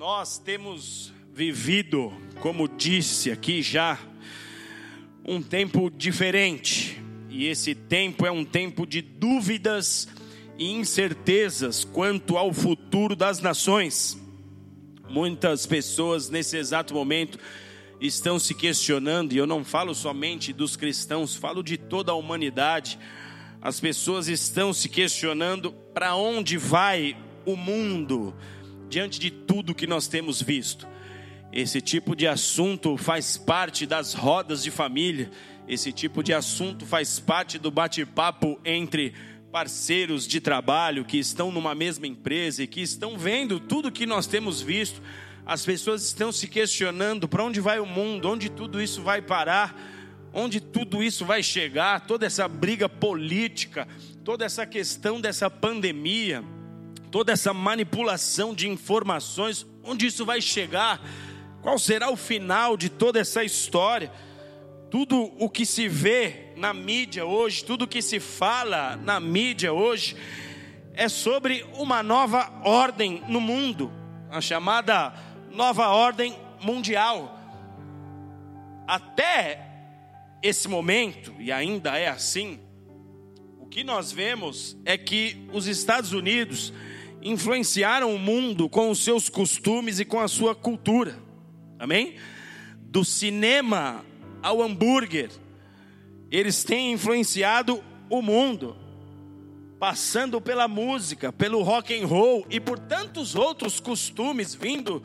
Nós temos vivido, como disse aqui já, um tempo diferente. E esse tempo é um tempo de dúvidas e incertezas quanto ao futuro das nações. Muitas pessoas nesse exato momento estão se questionando, e eu não falo somente dos cristãos, falo de toda a humanidade. As pessoas estão se questionando para onde vai o mundo diante de tudo que nós temos visto. Esse tipo de assunto faz parte das rodas de família, esse tipo de assunto faz parte do bate-papo entre parceiros de trabalho que estão numa mesma empresa e que estão vendo tudo que nós temos visto. As pessoas estão se questionando para onde vai o mundo, onde tudo isso vai parar, onde tudo isso vai chegar, toda essa briga política, toda essa questão dessa pandemia toda essa manipulação de informações, onde isso vai chegar? Qual será o final de toda essa história? Tudo o que se vê na mídia hoje, tudo o que se fala na mídia hoje, é sobre uma nova ordem no mundo, a chamada nova ordem mundial. Até esse momento, e ainda é assim, o que nós vemos é que os Estados Unidos influenciaram o mundo com os seus costumes e com a sua cultura. Amém? Do cinema ao hambúrguer, eles têm influenciado o mundo, passando pela música, pelo rock and roll e por tantos outros costumes vindo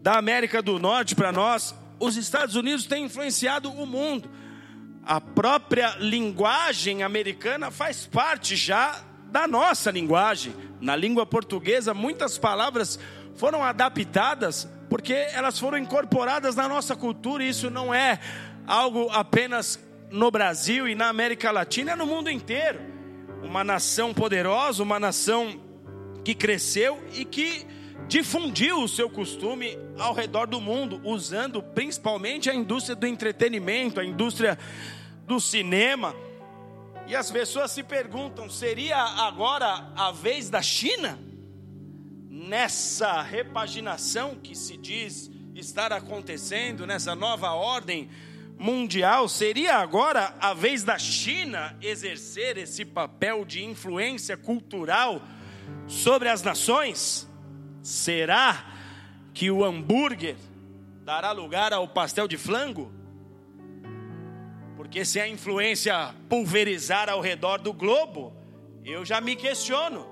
da América do Norte para nós. Os Estados Unidos têm influenciado o mundo. A própria linguagem americana faz parte já da nossa linguagem. Na língua portuguesa, muitas palavras foram adaptadas porque elas foram incorporadas na nossa cultura, e isso não é algo apenas no Brasil e na América Latina, é no mundo inteiro. Uma nação poderosa, uma nação que cresceu e que difundiu o seu costume ao redor do mundo, usando principalmente a indústria do entretenimento, a indústria do cinema e as pessoas se perguntam: seria agora a vez da China? Nessa repaginação que se diz estar acontecendo, nessa nova ordem mundial, seria agora a vez da China exercer esse papel de influência cultural sobre as nações? Será que o hambúrguer dará lugar ao pastel de flango? Porque se a influência pulverizar ao redor do globo, eu já me questiono: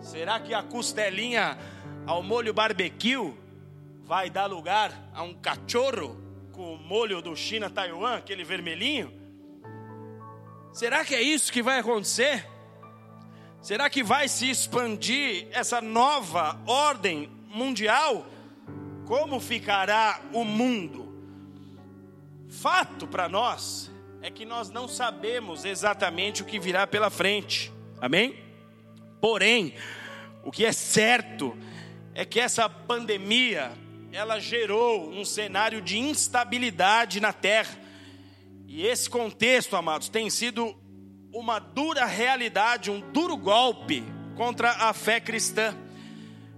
será que a costelinha ao molho barbecue vai dar lugar a um cachorro com o molho do China Taiwan, aquele vermelhinho? Será que é isso que vai acontecer? Será que vai se expandir essa nova ordem mundial? Como ficará o mundo? Fato para nós é que nós não sabemos exatamente o que virá pela frente. Amém? Porém, o que é certo é que essa pandemia ela gerou um cenário de instabilidade na terra. E esse contexto, amados, tem sido uma dura realidade, um duro golpe contra a fé cristã.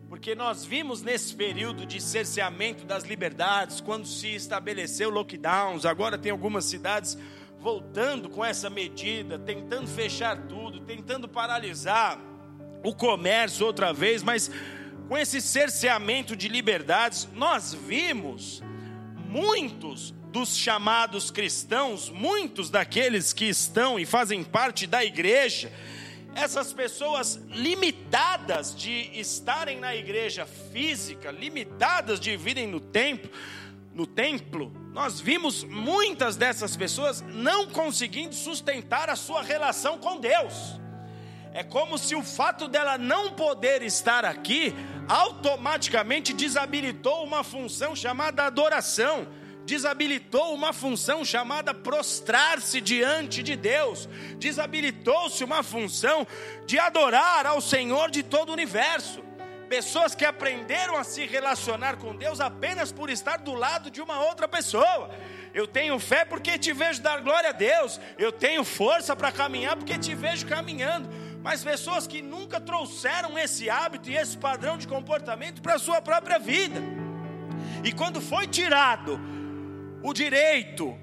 Porque nós vimos nesse período de cerceamento das liberdades, quando se estabeleceu lockdowns, agora tem algumas cidades voltando com essa medida, tentando fechar tudo, tentando paralisar o comércio outra vez, mas com esse cerceamento de liberdades, nós vimos muitos dos chamados cristãos, muitos daqueles que estão e fazem parte da igreja, essas pessoas limitadas de estarem na igreja física, limitadas de virem no templo, no templo, nós vimos muitas dessas pessoas não conseguindo sustentar a sua relação com Deus. É como se o fato dela não poder estar aqui automaticamente desabilitou uma função chamada adoração, desabilitou uma função chamada prostrar-se diante de Deus, desabilitou-se uma função de adorar ao Senhor de todo o universo pessoas que aprenderam a se relacionar com Deus apenas por estar do lado de uma outra pessoa. Eu tenho fé porque te vejo dar glória a Deus. Eu tenho força para caminhar porque te vejo caminhando. Mas pessoas que nunca trouxeram esse hábito e esse padrão de comportamento para a sua própria vida. E quando foi tirado o direito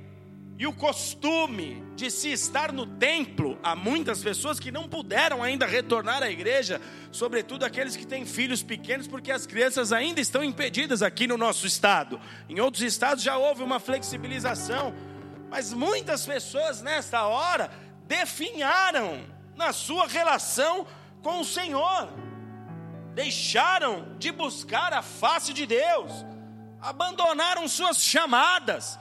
e o costume de se estar no templo, há muitas pessoas que não puderam ainda retornar à igreja, sobretudo aqueles que têm filhos pequenos, porque as crianças ainda estão impedidas aqui no nosso estado. Em outros estados já houve uma flexibilização, mas muitas pessoas nesta hora definharam na sua relação com o Senhor, deixaram de buscar a face de Deus, abandonaram suas chamadas,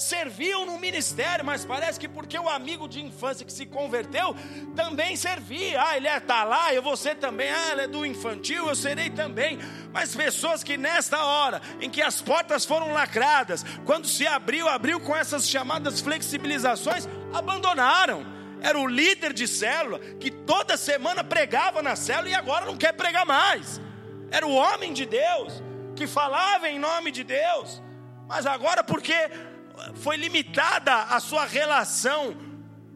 serviam no ministério, mas parece que porque o amigo de infância que se converteu também servia. Ah, ele está é, lá, eu vou ser também. Ah, ele é do infantil, eu serei também. Mas pessoas que nesta hora em que as portas foram lacradas, quando se abriu, abriu com essas chamadas flexibilizações, abandonaram era o líder de célula que toda semana pregava na célula e agora não quer pregar mais. Era o homem de Deus que falava em nome de Deus, mas agora porque foi limitada a sua relação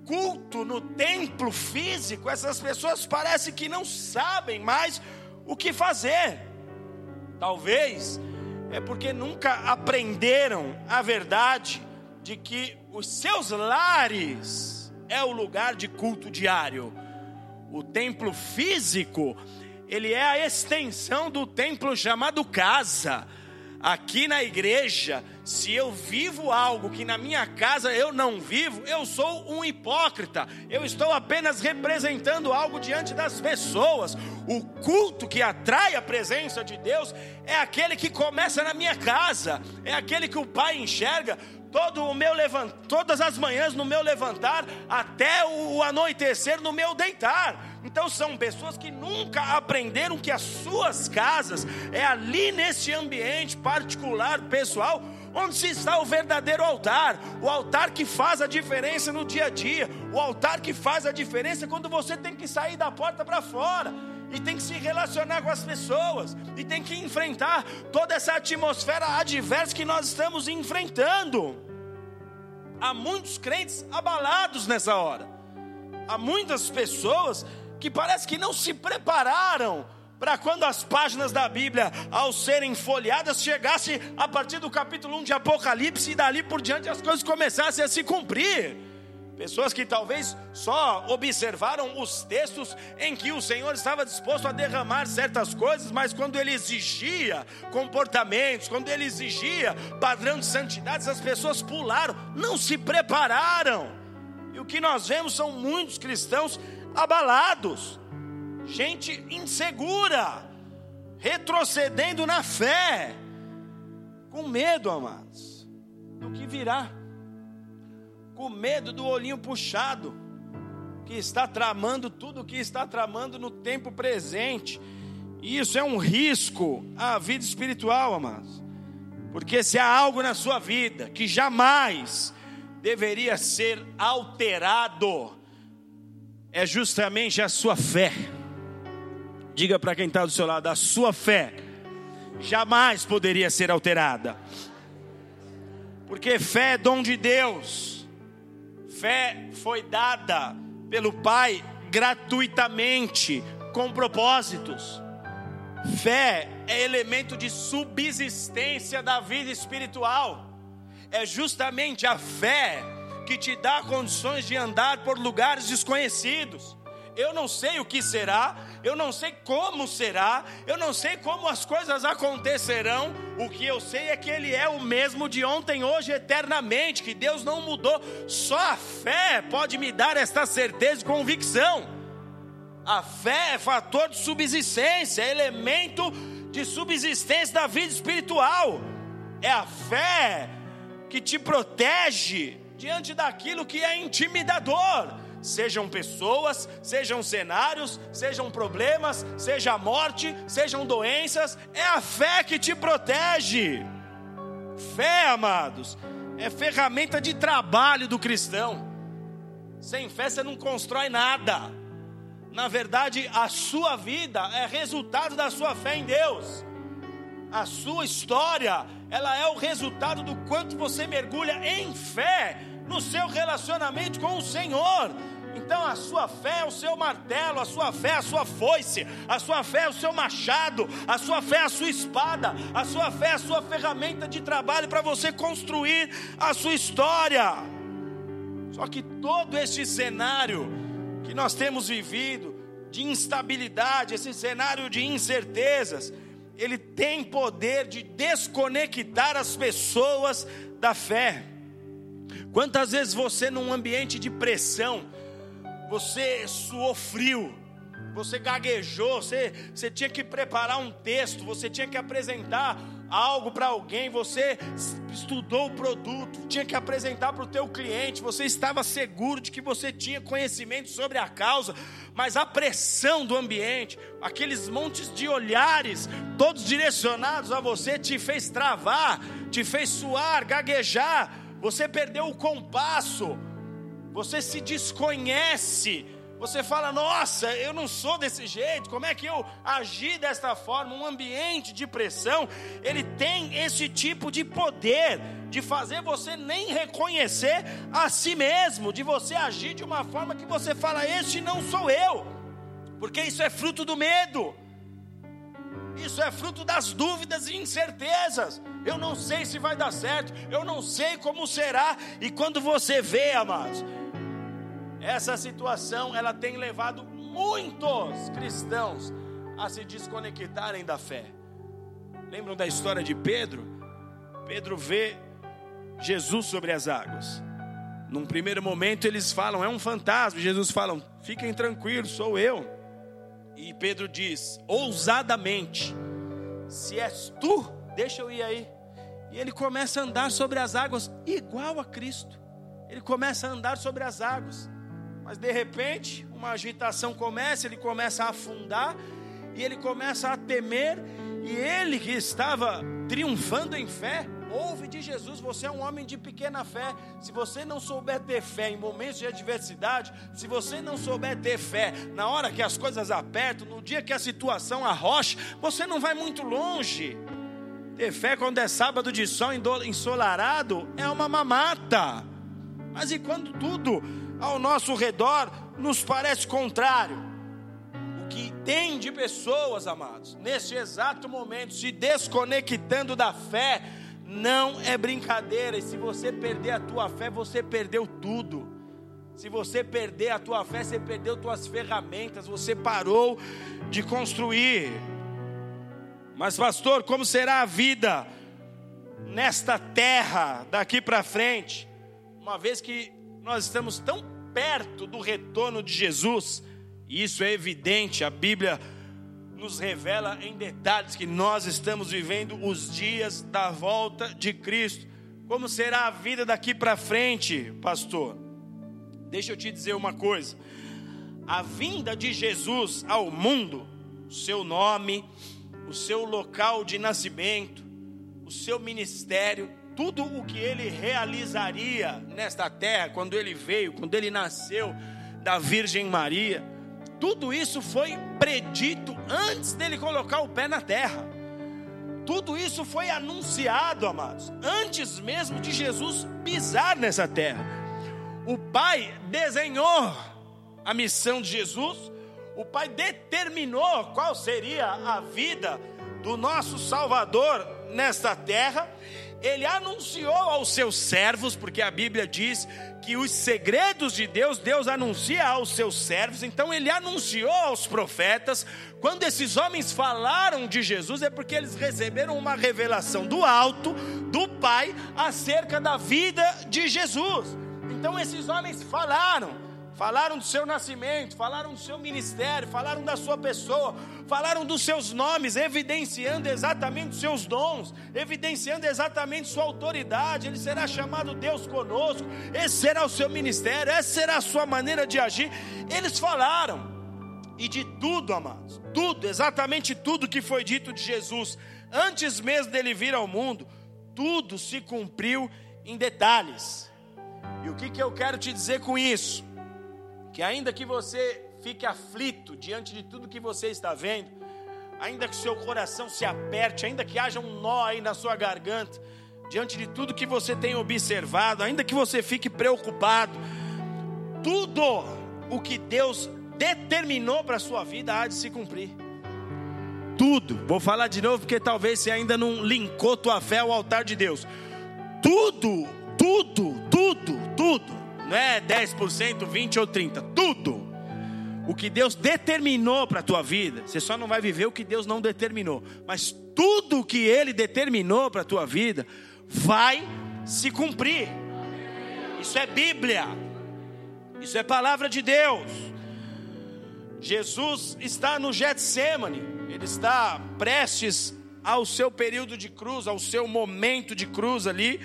culto no templo físico, essas pessoas parecem que não sabem mais o que fazer. Talvez é porque nunca aprenderam a verdade de que os seus lares é o lugar de culto diário. O templo físico, ele é a extensão do templo chamado casa aqui na igreja, se eu vivo algo que na minha casa eu não vivo, eu sou um hipócrita. Eu estou apenas representando algo diante das pessoas. O culto que atrai a presença de Deus é aquele que começa na minha casa, é aquele que o Pai enxerga todo o meu levant... todas as manhãs no meu levantar até o anoitecer no meu deitar. Então são pessoas que nunca aprenderam que as suas casas é ali nesse ambiente particular, pessoal, onde se está o verdadeiro altar, o altar que faz a diferença no dia a dia, o altar que faz a diferença quando você tem que sair da porta para fora e tem que se relacionar com as pessoas, e tem que enfrentar toda essa atmosfera adversa que nós estamos enfrentando. Há muitos crentes abalados nessa hora, há muitas pessoas que parece que não se prepararam para quando as páginas da Bíblia, ao serem folheadas, chegasse a partir do capítulo 1 de Apocalipse e dali por diante as coisas começassem a se cumprir. Pessoas que talvez só observaram os textos em que o Senhor estava disposto a derramar certas coisas, mas quando ele exigia comportamentos, quando ele exigia padrão de santidade, as pessoas pularam, não se prepararam. E o que nós vemos são muitos cristãos abalados, gente insegura, retrocedendo na fé, com medo, amados, do que virá com medo do olhinho puxado, que está tramando tudo o que está tramando no tempo presente. E isso é um risco à vida espiritual, amados. Porque se há algo na sua vida que jamais deveria ser alterado, é justamente a sua fé. Diga para quem está do seu lado: a sua fé jamais poderia ser alterada. Porque fé é dom de Deus. Fé foi dada pelo Pai gratuitamente, com propósitos. Fé é elemento de subsistência da vida espiritual. É justamente a fé que te dá condições de andar por lugares desconhecidos eu não sei o que será, eu não sei como será, eu não sei como as coisas acontecerão. O que eu sei é que Ele é o mesmo de ontem, hoje, eternamente, que Deus não mudou. Só a fé pode me dar esta certeza e convicção. A fé é fator de subsistência, é elemento de subsistência da vida espiritual. É a fé que te protege diante daquilo que é intimidador sejam pessoas, sejam cenários, sejam problemas, seja morte, sejam doenças, é a fé que te protege. Fé, amados, é ferramenta de trabalho do cristão. Sem fé você não constrói nada. Na verdade, a sua vida é resultado da sua fé em Deus. A sua história, ela é o resultado do quanto você mergulha em fé no seu relacionamento com o Senhor Então a sua fé é o seu martelo, a sua fé é a sua foice, a sua fé é o seu machado, a sua fé é a sua espada, a sua fé é a sua ferramenta de trabalho para você construir a sua história. Só que todo este cenário que nós temos vivido, de instabilidade, esse cenário de incertezas, ele tem poder de desconectar as pessoas da fé. Quantas vezes você, num ambiente de pressão, você suou frio, você gaguejou, você, você tinha que preparar um texto, você tinha que apresentar algo para alguém, você estudou o produto, tinha que apresentar para o teu cliente, você estava seguro de que você tinha conhecimento sobre a causa, mas a pressão do ambiente, aqueles montes de olhares, todos direcionados a você, te fez travar, te fez suar, gaguejar, você perdeu o compasso, você se desconhece, você fala, nossa, eu não sou desse jeito, como é que eu agi desta forma? Um ambiente de pressão, ele tem esse tipo de poder de fazer você nem reconhecer a si mesmo, de você agir de uma forma que você fala, este não sou eu, porque isso é fruto do medo. Isso é fruto das dúvidas e incertezas. Eu não sei se vai dar certo, eu não sei como será. E quando você vê, amados, essa situação ela tem levado muitos cristãos a se desconectarem da fé. Lembram da história de Pedro? Pedro vê Jesus sobre as águas. Num primeiro momento eles falam, é um fantasma. Jesus fala, fiquem tranquilos, sou eu. E Pedro diz, ousadamente: Se és tu, deixa eu ir aí. E ele começa a andar sobre as águas, igual a Cristo. Ele começa a andar sobre as águas. Mas de repente, uma agitação começa, ele começa a afundar, e ele começa a temer, e ele que estava triunfando em fé, ouve de Jesus: Você é um homem de pequena fé. Se você não souber ter fé em momentos de adversidade, se você não souber ter fé na hora que as coisas apertam, no dia que a situação arrocha, você não vai muito longe. Ter fé quando é sábado de sol ensolarado é uma mamata. Mas e quando tudo ao nosso redor nos parece contrário. O que tem de pessoas, amados, nesse exato momento, se desconectando da fé, não é brincadeira. E se você perder a tua fé, você perdeu tudo. Se você perder a tua fé, você perdeu tuas ferramentas, você parou de construir. Mas, pastor, como será a vida nesta terra daqui para frente? Uma vez que nós estamos tão perto do retorno de Jesus, isso é evidente, a Bíblia nos revela em detalhes que nós estamos vivendo os dias da volta de Cristo. Como será a vida daqui para frente, pastor? Deixa eu te dizer uma coisa: a vinda de Jesus ao mundo, seu nome, o seu local de nascimento, o seu ministério, tudo o que ele realizaria nesta terra, quando ele veio, quando ele nasceu da Virgem Maria, tudo isso foi predito antes dele colocar o pé na terra. Tudo isso foi anunciado, amados, antes mesmo de Jesus pisar nessa terra. O Pai desenhou a missão de Jesus, o Pai determinou qual seria a vida do nosso Salvador nesta terra ele anunciou aos seus servos, porque a Bíblia diz que os segredos de Deus, Deus anuncia aos seus servos, então ele anunciou aos profetas. Quando esses homens falaram de Jesus, é porque eles receberam uma revelação do alto, do Pai, acerca da vida de Jesus. Então esses homens falaram falaram do seu nascimento, falaram do seu ministério, falaram da sua pessoa, falaram dos seus nomes, evidenciando exatamente os seus dons, evidenciando exatamente sua autoridade. Ele será chamado Deus conosco, esse será o seu ministério, essa será a sua maneira de agir. Eles falaram, e de tudo, amados, tudo, exatamente tudo que foi dito de Jesus, antes mesmo dele vir ao mundo, tudo se cumpriu em detalhes. E o que, que eu quero te dizer com isso? Que ainda que você fique aflito diante de tudo que você está vendo, ainda que seu coração se aperte, ainda que haja um nó aí na sua garganta, diante de tudo que você tem observado, ainda que você fique preocupado, tudo o que Deus determinou para a sua vida há de se cumprir. Tudo, vou falar de novo porque talvez você ainda não linkou tua fé ao altar de Deus. Tudo, tudo, tudo, tudo, não é 10%, 20 ou 30, tudo. O que Deus determinou para a tua vida, você só não vai viver o que Deus não determinou, mas tudo o que Ele determinou para a tua vida vai se cumprir. Isso é Bíblia, isso é palavra de Deus. Jesus está no Getsemane, ele está prestes ao seu período de cruz, ao seu momento de cruz ali,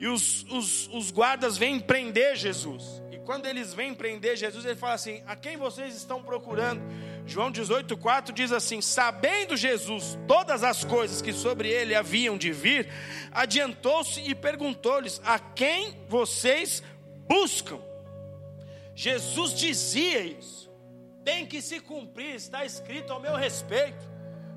e os, os, os guardas vêm prender Jesus. E quando eles vêm prender Jesus, ele fala assim: A quem vocês estão procurando? João 18,4 diz assim: Sabendo Jesus todas as coisas que sobre ele haviam de vir, adiantou-se e perguntou-lhes: A quem vocês buscam? Jesus dizia isso, tem que se cumprir, está escrito ao meu respeito.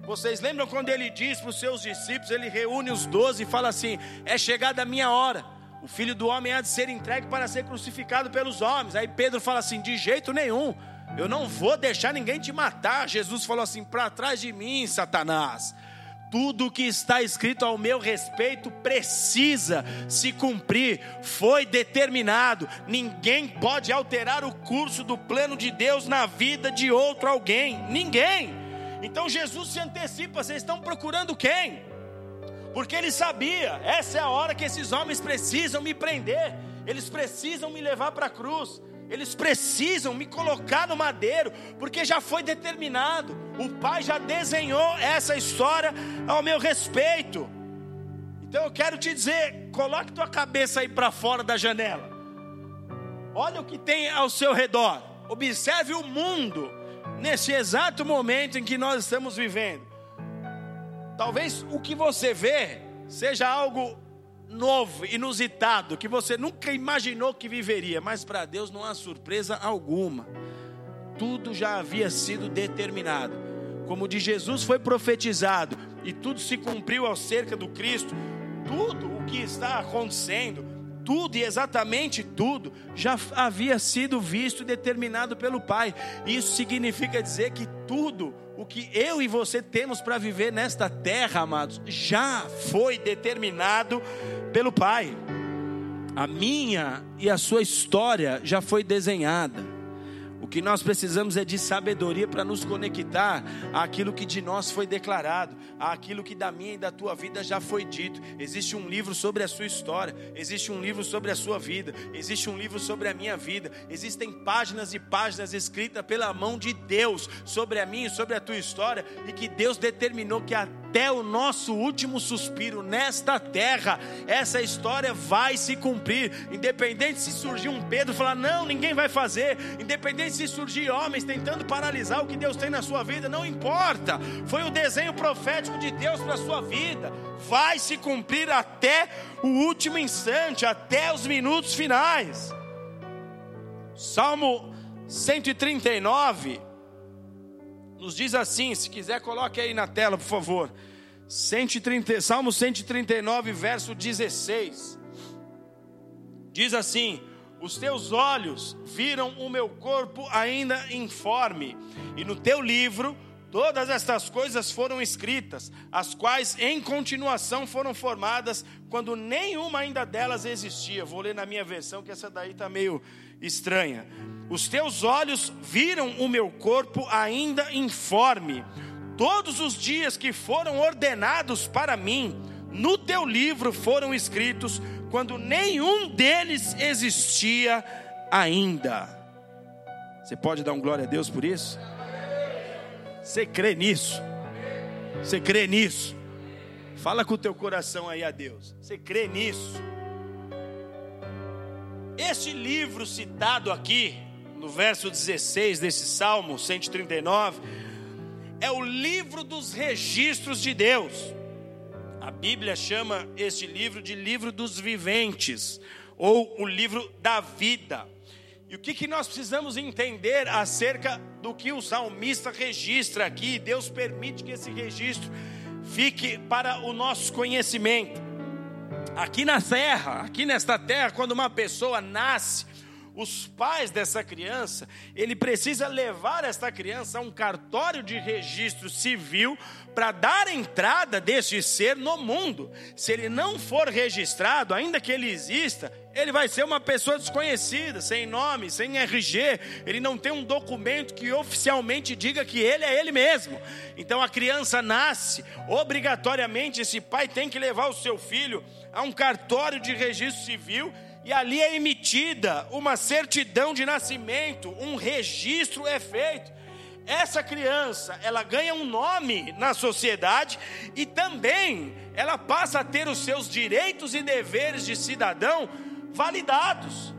Vocês lembram quando ele diz para os seus discípulos, ele reúne os doze e fala assim: É chegada a minha hora, o filho do homem há de ser entregue para ser crucificado pelos homens. Aí Pedro fala assim: De jeito nenhum, eu não vou deixar ninguém te matar. Jesus falou assim: Para trás de mim, Satanás. Tudo que está escrito ao meu respeito precisa se cumprir, foi determinado. Ninguém pode alterar o curso do plano de Deus na vida de outro alguém. Ninguém. Então Jesus se antecipa: vocês estão procurando quem? Porque ele sabia, essa é a hora que esses homens precisam me prender, eles precisam me levar para a cruz. Eles precisam me colocar no madeiro, porque já foi determinado. O Pai já desenhou essa história ao meu respeito. Então eu quero te dizer, coloque tua cabeça aí para fora da janela. Olha o que tem ao seu redor. Observe o mundo nesse exato momento em que nós estamos vivendo. Talvez o que você vê seja algo novo, inusitado, que você nunca imaginou que viveria, mas para Deus não há surpresa alguma. Tudo já havia sido determinado. Como de Jesus foi profetizado e tudo se cumpriu acerca do Cristo, tudo o que está acontecendo, tudo e exatamente tudo já havia sido visto e determinado pelo Pai. Isso significa dizer que tudo o que eu e você temos para viver nesta terra, amados, já foi determinado pelo Pai. A minha e a sua história já foi desenhada. Que nós precisamos é de sabedoria para nos conectar àquilo que de nós foi declarado, àquilo que da minha e da tua vida já foi dito. Existe um livro sobre a sua história, existe um livro sobre a sua vida, existe um livro sobre a minha vida. Existem páginas e páginas escritas pela mão de Deus sobre a minha e sobre a tua história e que Deus determinou que a até o nosso último suspiro nesta terra, essa história vai se cumprir. Independente se surgir um Pedro falar, não, ninguém vai fazer. Independente se surgir homens tentando paralisar o que Deus tem na sua vida, não importa. Foi o desenho profético de Deus para a sua vida. Vai se cumprir até o último instante, até os minutos finais. Salmo 139 nos diz assim, se quiser coloque aí na tela, por favor. 130, Salmo 139, verso 16. Diz assim: Os teus olhos viram o meu corpo ainda informe, e no teu livro todas estas coisas foram escritas, as quais em continuação foram formadas, quando nenhuma ainda delas existia. Vou ler na minha versão, que essa daí está meio estranha. Os teus olhos viram o meu corpo ainda informe. Todos os dias que foram ordenados para mim, no teu livro foram escritos, quando nenhum deles existia ainda. Você pode dar um glória a Deus por isso? Você crê nisso? Você crê nisso? Fala com o teu coração aí a Deus. Você crê nisso? Este livro citado aqui, no verso 16 desse Salmo 139, é o livro dos registros de Deus. A Bíblia chama este livro de livro dos viventes, ou o livro da vida. E o que, que nós precisamos entender acerca do que o salmista registra aqui? Deus permite que esse registro fique para o nosso conhecimento. Aqui na terra, aqui nesta terra, quando uma pessoa nasce, os pais dessa criança, ele precisa levar esta criança a um cartório de registro civil para dar entrada deste ser no mundo. Se ele não for registrado, ainda que ele exista, ele vai ser uma pessoa desconhecida, sem nome, sem RG, ele não tem um documento que oficialmente diga que ele é ele mesmo. Então a criança nasce, obrigatoriamente esse pai tem que levar o seu filho a um cartório de registro civil e ali é emitida uma certidão de nascimento, um registro é feito. Essa criança, ela ganha um nome na sociedade e também ela passa a ter os seus direitos e deveres de cidadão validados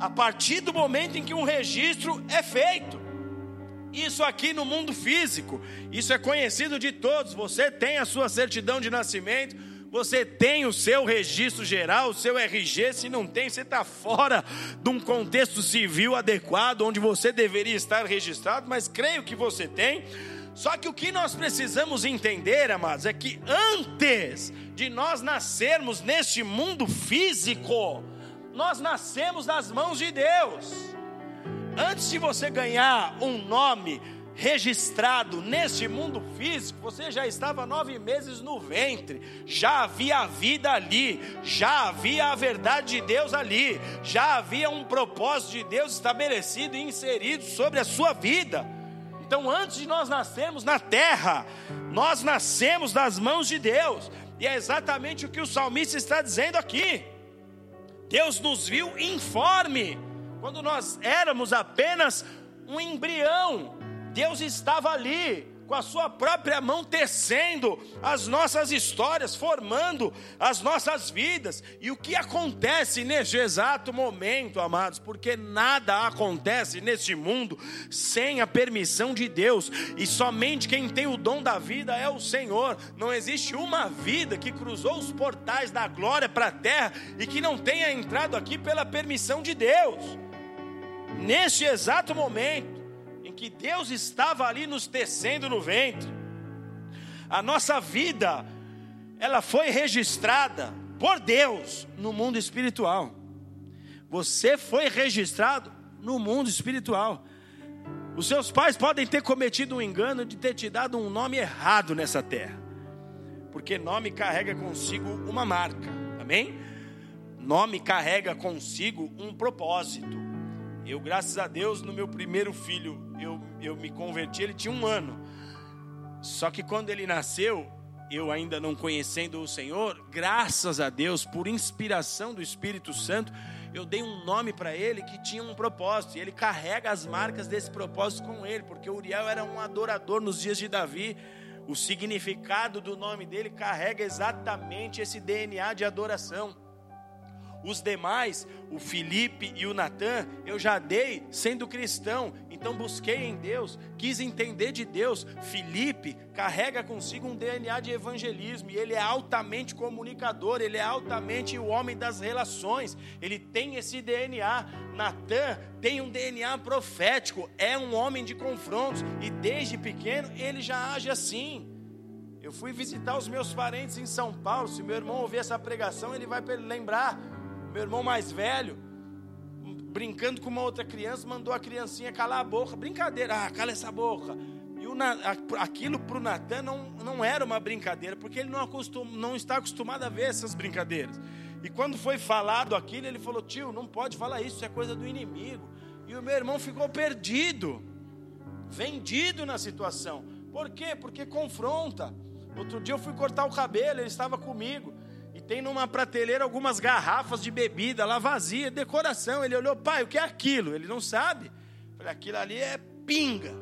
a partir do momento em que um registro é feito. Isso aqui no mundo físico, isso é conhecido de todos. Você tem a sua certidão de nascimento, você tem o seu registro geral, o seu RG, se não tem, você está fora de um contexto civil adequado, onde você deveria estar registrado, mas creio que você tem. Só que o que nós precisamos entender, amados, é que antes de nós nascermos neste mundo físico, nós nascemos nas mãos de Deus. Antes de você ganhar um nome, registrado neste mundo físico, você já estava nove meses no ventre, já havia a vida ali, já havia a verdade de Deus ali, já havia um propósito de Deus estabelecido e inserido sobre a sua vida. Então, antes de nós nascermos na terra, nós nascemos das mãos de Deus, e é exatamente o que o salmista está dizendo aqui. Deus nos viu informe, quando nós éramos apenas um embrião, Deus estava ali, com a sua própria mão tecendo as nossas histórias, formando as nossas vidas. E o que acontece neste exato momento, amados? Porque nada acontece neste mundo sem a permissão de Deus, e somente quem tem o dom da vida é o Senhor. Não existe uma vida que cruzou os portais da glória para a terra e que não tenha entrado aqui pela permissão de Deus. Neste exato momento, em que Deus estava ali nos tecendo no ventre. A nossa vida, ela foi registrada por Deus no mundo espiritual. Você foi registrado no mundo espiritual. Os seus pais podem ter cometido um engano de ter te dado um nome errado nessa terra, porque nome carrega consigo uma marca, amém? Nome carrega consigo um propósito. Eu, graças a Deus, no meu primeiro filho, eu, eu me converti, ele tinha um ano. Só que quando ele nasceu, eu ainda não conhecendo o Senhor, graças a Deus, por inspiração do Espírito Santo, eu dei um nome para ele que tinha um propósito, e ele carrega as marcas desse propósito com ele, porque Uriel era um adorador nos dias de Davi. O significado do nome dele carrega exatamente esse DNA de adoração. Os demais, o Felipe e o Natan, eu já dei sendo cristão, então busquei em Deus, quis entender de Deus. Felipe carrega consigo um DNA de evangelismo e ele é altamente comunicador, ele é altamente o homem das relações, ele tem esse DNA. Natan tem um DNA profético, é um homem de confrontos e desde pequeno ele já age assim. Eu fui visitar os meus parentes em São Paulo. Se meu irmão ouvir essa pregação, ele vai lembrar meu irmão mais velho, brincando com uma outra criança, mandou a criancinha calar a boca. Brincadeira, ah, cala essa boca. E o, aquilo para o Natan não, não era uma brincadeira, porque ele não, acostum, não está acostumado a ver essas brincadeiras. E quando foi falado aquilo, ele falou: tio, não pode falar isso, isso é coisa do inimigo. E o meu irmão ficou perdido, vendido na situação. Por quê? Porque confronta. Outro dia eu fui cortar o cabelo, ele estava comigo. Tem numa prateleira algumas garrafas de bebida lá vazia, decoração. Ele olhou, pai, o que é aquilo? Ele não sabe. Falei, aquilo ali é pinga.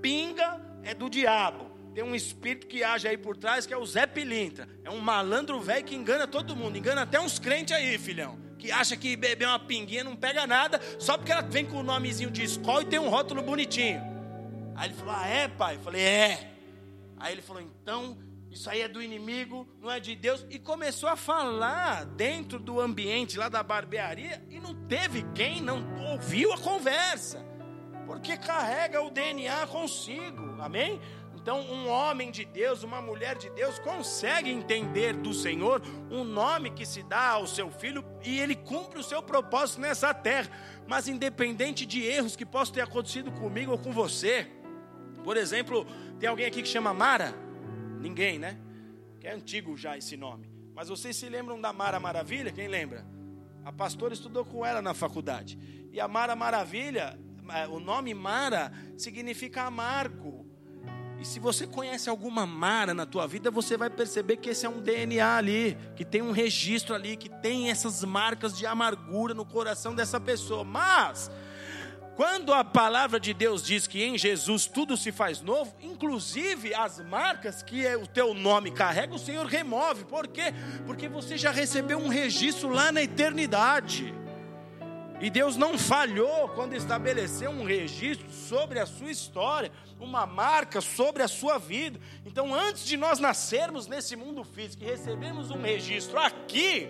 Pinga é do diabo. Tem um espírito que age aí por trás que é o Zé Pilintra. É um malandro velho que engana todo mundo. Engana até uns crentes aí, filhão. Que acha que beber uma pinguinha não pega nada, só porque ela vem com o nomezinho de escola e tem um rótulo bonitinho. Aí ele falou: Ah, é, pai? Eu falei: É. Aí ele falou: Então isso aí é do inimigo, não é de Deus. E começou a falar dentro do ambiente lá da barbearia e não teve quem não ouviu a conversa, porque carrega o DNA consigo, amém? Então, um homem de Deus, uma mulher de Deus, consegue entender do Senhor um nome que se dá ao seu filho e ele cumpre o seu propósito nessa terra. Mas, independente de erros que possam ter acontecido comigo ou com você, por exemplo, tem alguém aqui que chama Mara? Ninguém, né? Que é antigo já esse nome. Mas vocês se lembram da Mara Maravilha? Quem lembra? A pastora estudou com ela na faculdade. E a Mara Maravilha, é, o nome Mara significa amargo. E se você conhece alguma Mara na tua vida, você vai perceber que esse é um DNA ali, que tem um registro ali, que tem essas marcas de amargura no coração dessa pessoa. Mas quando a palavra de Deus diz que em Jesus tudo se faz novo, inclusive as marcas que o teu nome carrega, o Senhor remove. Por quê? Porque você já recebeu um registro lá na eternidade. E Deus não falhou quando estabeleceu um registro sobre a sua história, uma marca sobre a sua vida. Então, antes de nós nascermos nesse mundo físico e recebemos um registro aqui,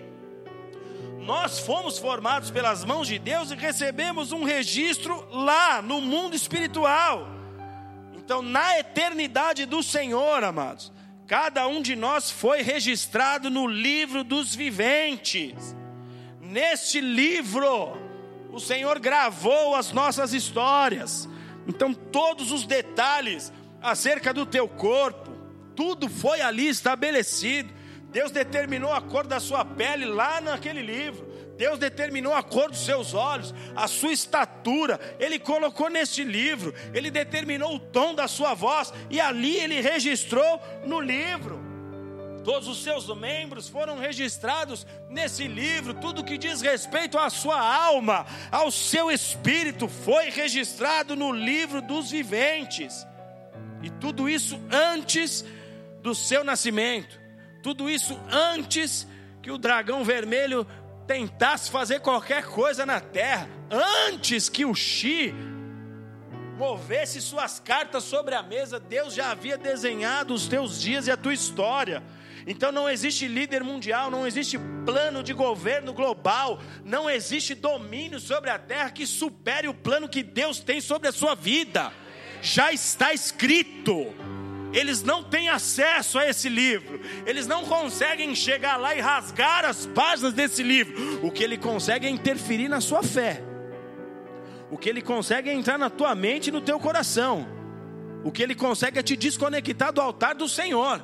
nós fomos formados pelas mãos de Deus e recebemos um registro lá no mundo espiritual. Então, na eternidade do Senhor, amados, cada um de nós foi registrado no livro dos viventes. Neste livro, o Senhor gravou as nossas histórias. Então, todos os detalhes acerca do teu corpo, tudo foi ali estabelecido. Deus determinou a cor da sua pele lá naquele livro. Deus determinou a cor dos seus olhos, a sua estatura, Ele colocou neste livro, Ele determinou o tom da sua voz, e ali Ele registrou no livro. Todos os seus membros foram registrados nesse livro, tudo que diz respeito à sua alma, ao seu espírito, foi registrado no livro dos viventes, e tudo isso antes do seu nascimento. Tudo isso antes que o dragão vermelho tentasse fazer qualquer coisa na terra, antes que o Xi movesse suas cartas sobre a mesa, Deus já havia desenhado os teus dias e a tua história. Então não existe líder mundial, não existe plano de governo global, não existe domínio sobre a terra que supere o plano que Deus tem sobre a sua vida. Já está escrito eles não têm acesso a esse livro, eles não conseguem chegar lá e rasgar as páginas desse livro. O que ele consegue é interferir na sua fé, o que ele consegue é entrar na tua mente e no teu coração, o que ele consegue é te desconectar do altar do Senhor,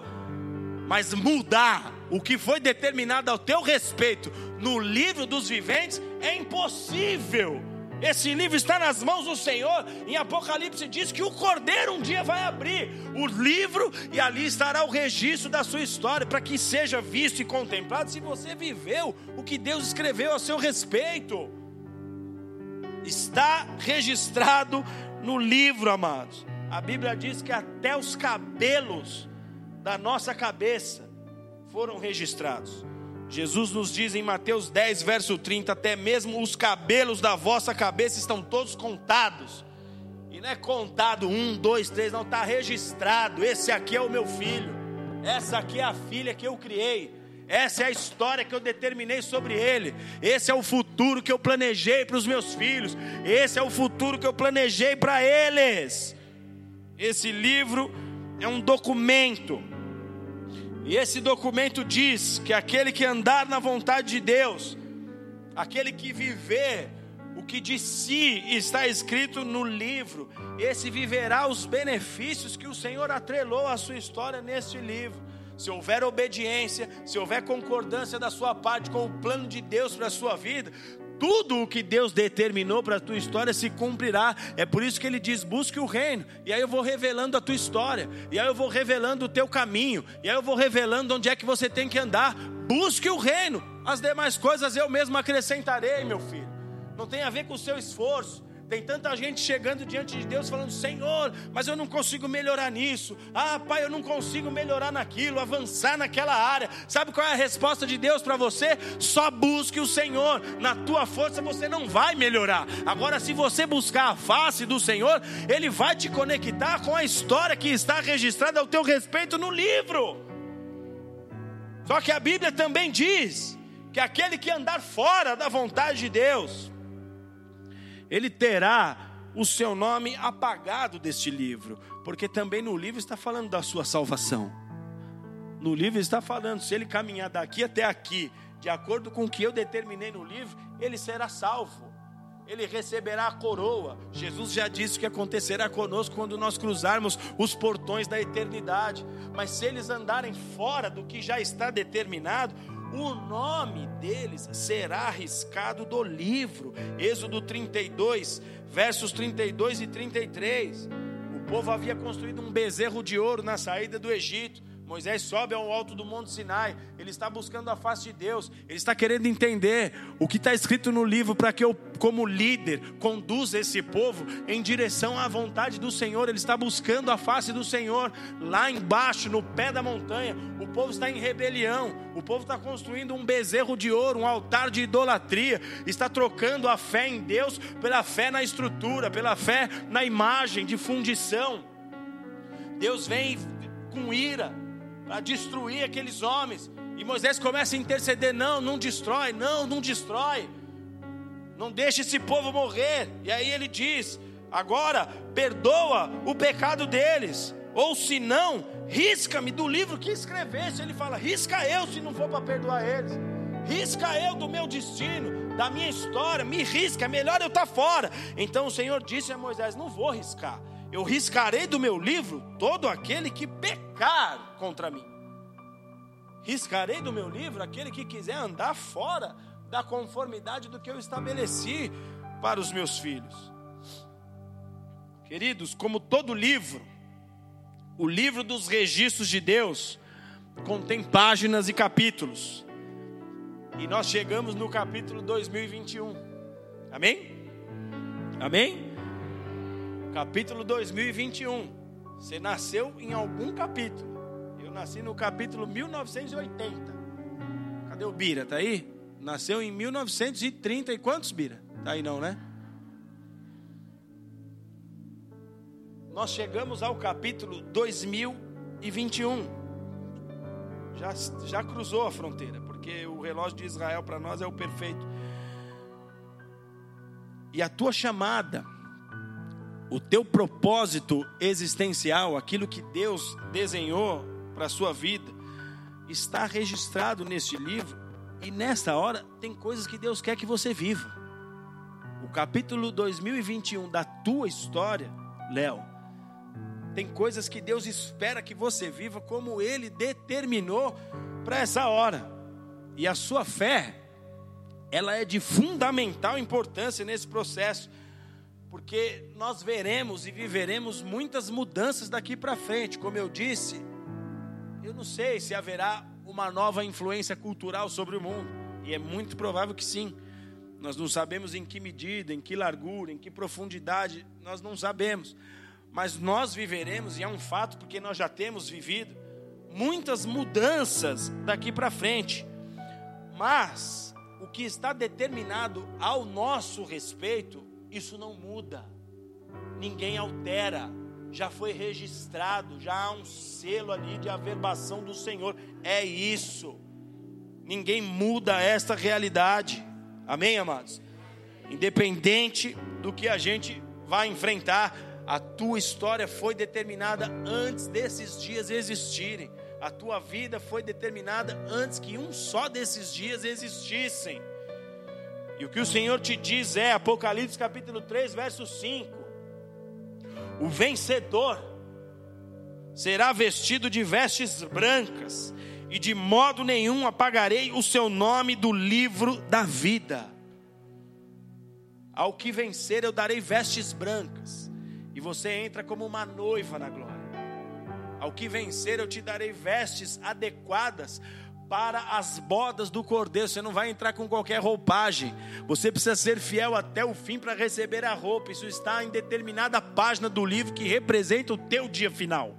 mas mudar o que foi determinado ao teu respeito no livro dos viventes é impossível. Esse livro está nas mãos do Senhor. Em Apocalipse diz que o Cordeiro um dia vai abrir o livro e ali estará o registro da sua história para que seja visto e contemplado se você viveu o que Deus escreveu a seu respeito. Está registrado no livro, amados. A Bíblia diz que até os cabelos da nossa cabeça foram registrados. Jesus nos diz em Mateus 10, verso 30: até mesmo os cabelos da vossa cabeça estão todos contados. E não é contado um, dois, três, não, está registrado. Esse aqui é o meu filho, essa aqui é a filha que eu criei. Essa é a história que eu determinei sobre ele. Esse é o futuro que eu planejei para os meus filhos. Esse é o futuro que eu planejei para eles. Esse livro é um documento e esse documento diz que aquele que andar na vontade de Deus, aquele que viver o que de si está escrito no livro, esse viverá os benefícios que o Senhor atrelou à sua história neste livro. Se houver obediência, se houver concordância da sua parte com o plano de Deus para a sua vida, tudo o que Deus determinou para a tua história se cumprirá. É por isso que ele diz: busque o reino. E aí eu vou revelando a tua história. E aí eu vou revelando o teu caminho. E aí eu vou revelando onde é que você tem que andar. Busque o reino. As demais coisas eu mesmo acrescentarei, meu filho. Não tem a ver com o seu esforço. Tem tanta gente chegando diante de Deus falando: Senhor, mas eu não consigo melhorar nisso. Ah, pai, eu não consigo melhorar naquilo, avançar naquela área. Sabe qual é a resposta de Deus para você? Só busque o Senhor. Na tua força você não vai melhorar. Agora, se você buscar a face do Senhor, Ele vai te conectar com a história que está registrada ao teu respeito no livro. Só que a Bíblia também diz que aquele que andar fora da vontade de Deus, ele terá o seu nome apagado deste livro, porque também no livro está falando da sua salvação. No livro está falando, se ele caminhar daqui até aqui, de acordo com o que eu determinei no livro, ele será salvo ele receberá a coroa. Jesus já disse que acontecerá conosco quando nós cruzarmos os portões da eternidade. Mas se eles andarem fora do que já está determinado, o nome deles será arriscado do livro. Êxodo 32, versos 32 e 33. O povo havia construído um bezerro de ouro na saída do Egito. Moisés sobe ao alto do Monte Sinai, ele está buscando a face de Deus, ele está querendo entender o que está escrito no livro para que eu, como líder, conduza esse povo em direção à vontade do Senhor. Ele está buscando a face do Senhor lá embaixo, no pé da montanha. O povo está em rebelião, o povo está construindo um bezerro de ouro, um altar de idolatria, está trocando a fé em Deus pela fé na estrutura, pela fé na imagem de fundição. Deus vem com ira para destruir aqueles homens. E Moisés começa a interceder: não, não destrói, não, não destrói. Não deixe esse povo morrer. E aí ele diz: agora perdoa o pecado deles. Ou se não, risca-me do livro que escreveste. Ele fala: risca eu se não for para perdoar eles. Risca eu do meu destino, da minha história. Me risca, é melhor eu estar tá fora. Então o Senhor disse a Moisés: não vou riscar eu riscarei do meu livro todo aquele que pecar contra mim. Riscarei do meu livro aquele que quiser andar fora da conformidade do que eu estabeleci para os meus filhos. Queridos, como todo livro, o livro dos registros de Deus contém páginas e capítulos. E nós chegamos no capítulo 2021. Amém? Amém? Capítulo 2021. Você nasceu em algum capítulo. Eu nasci no capítulo 1980. Cadê o Bira? Tá aí? Nasceu em 1930 e quantos, Bira? Tá aí não, né? Nós chegamos ao capítulo 2021. Já, já cruzou a fronteira, porque o relógio de Israel para nós é o perfeito. E a tua chamada o teu propósito existencial, aquilo que Deus desenhou para a sua vida, está registrado neste livro. E nesta hora tem coisas que Deus quer que você viva. O capítulo 2021 da tua história, Léo, tem coisas que Deus espera que você viva como Ele determinou para essa hora. E a sua fé, ela é de fundamental importância nesse processo porque nós veremos e viveremos muitas mudanças daqui para frente. Como eu disse, eu não sei se haverá uma nova influência cultural sobre o mundo, e é muito provável que sim. Nós não sabemos em que medida, em que largura, em que profundidade, nós não sabemos. Mas nós viveremos, e é um fato porque nós já temos vivido, muitas mudanças daqui para frente. Mas o que está determinado ao nosso respeito isso não muda, ninguém altera, já foi registrado, já há um selo ali de averbação do Senhor, é isso, ninguém muda esta realidade, amém, amados? Independente do que a gente vai enfrentar, a tua história foi determinada antes desses dias existirem. A tua vida foi determinada antes que um só desses dias existissem. E o que o Senhor te diz é, Apocalipse capítulo 3, verso 5: O vencedor será vestido de vestes brancas, e de modo nenhum apagarei o seu nome do livro da vida. Ao que vencer, eu darei vestes brancas, e você entra como uma noiva na glória. Ao que vencer, eu te darei vestes adequadas para as bodas do cordeiro. Você não vai entrar com qualquer roupagem. Você precisa ser fiel até o fim para receber a roupa. Isso está em determinada página do livro que representa o teu dia final.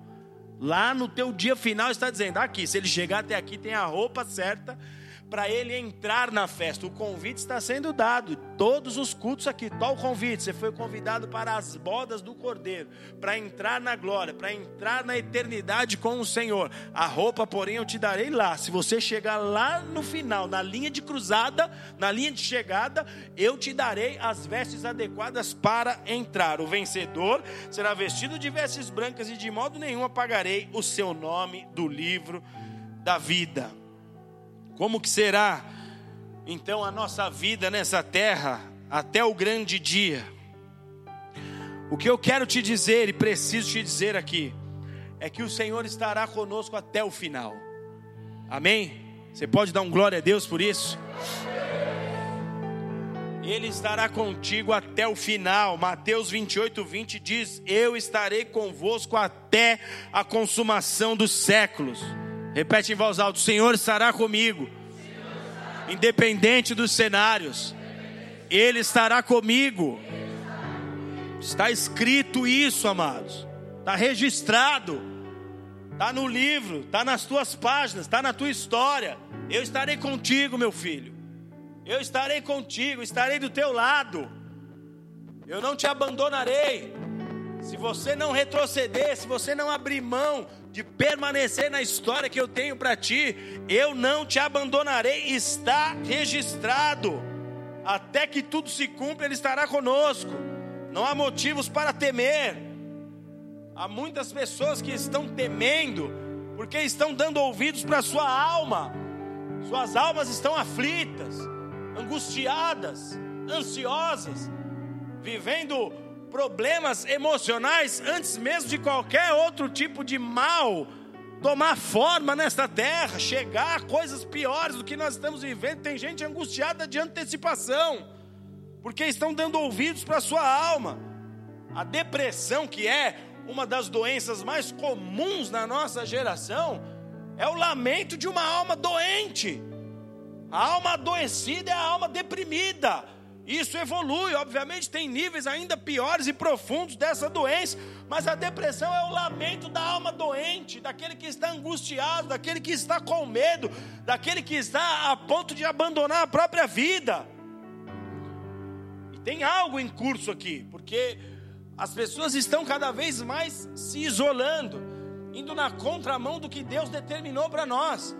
Lá no teu dia final está dizendo: aqui, se ele chegar até aqui, tem a roupa certa para ele entrar na festa. O convite está sendo dado. todos os cultos aqui. Tal o convite, você foi convidado para as bodas do Cordeiro, para entrar na glória, para entrar na eternidade com o Senhor. A roupa, porém, eu te darei lá. Se você chegar lá no final, na linha de cruzada, na linha de chegada, eu te darei as vestes adequadas para entrar. O vencedor será vestido de vestes brancas e de modo nenhum apagarei o seu nome do livro da vida. Como que será então a nossa vida nessa terra até o grande dia? O que eu quero te dizer e preciso te dizer aqui é que o Senhor estará conosco até o final. Amém? Você pode dar um glória a Deus por isso? Ele estará contigo até o final. Mateus 28, 20 diz: Eu estarei convosco até a consumação dos séculos. Repete em voz alta: O Senhor estará comigo, independente dos cenários, Ele estará comigo. Está escrito isso, amados, está registrado, está no livro, está nas tuas páginas, está na tua história. Eu estarei contigo, meu filho. Eu estarei contigo, estarei do teu lado. Eu não te abandonarei. Se você não retroceder, se você não abrir mão de permanecer na história que eu tenho para ti, eu não te abandonarei. Está registrado. Até que tudo se cumpra, Ele estará conosco. Não há motivos para temer. Há muitas pessoas que estão temendo, porque estão dando ouvidos para sua alma. Suas almas estão aflitas angustiadas, ansiosas, vivendo problemas emocionais antes mesmo de qualquer outro tipo de mal tomar forma nesta terra, chegar a coisas piores do que nós estamos vivendo. Tem gente angustiada de antecipação, porque estão dando ouvidos para a sua alma. A depressão, que é uma das doenças mais comuns na nossa geração, é o lamento de uma alma doente. A alma adoecida é a alma deprimida. Isso evolui, obviamente, tem níveis ainda piores e profundos dessa doença, mas a depressão é o lamento da alma doente, daquele que está angustiado, daquele que está com medo, daquele que está a ponto de abandonar a própria vida. E tem algo em curso aqui, porque as pessoas estão cada vez mais se isolando, indo na contramão do que Deus determinou para nós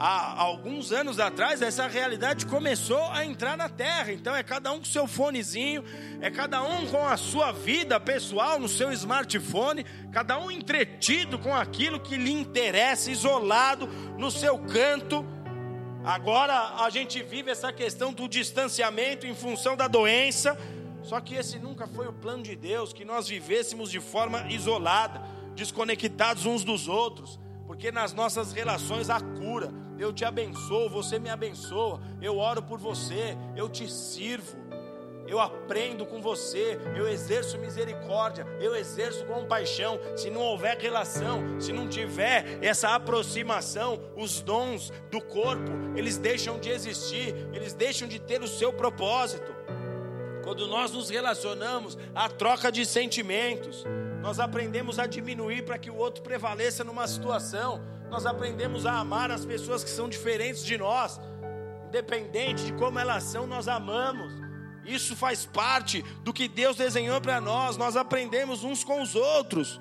há alguns anos atrás, essa realidade começou a entrar na terra. Então é cada um com seu fonezinho, é cada um com a sua vida pessoal no seu smartphone, cada um entretido com aquilo que lhe interessa, isolado no seu canto. Agora a gente vive essa questão do distanciamento em função da doença. Só que esse nunca foi o plano de Deus, que nós vivêssemos de forma isolada, desconectados uns dos outros porque nas nossas relações há cura. Eu te abençoo, você me abençoa, eu oro por você, eu te sirvo, eu aprendo com você, eu exerço misericórdia, eu exerço compaixão. Se não houver relação, se não tiver essa aproximação, os dons do corpo, eles deixam de existir, eles deixam de ter o seu propósito. Quando nós nos relacionamos, a troca de sentimentos, nós aprendemos a diminuir para que o outro prevaleça numa situação. Nós aprendemos a amar as pessoas que são diferentes de nós, independente de como elas são, nós amamos. Isso faz parte do que Deus desenhou para nós. Nós aprendemos uns com os outros.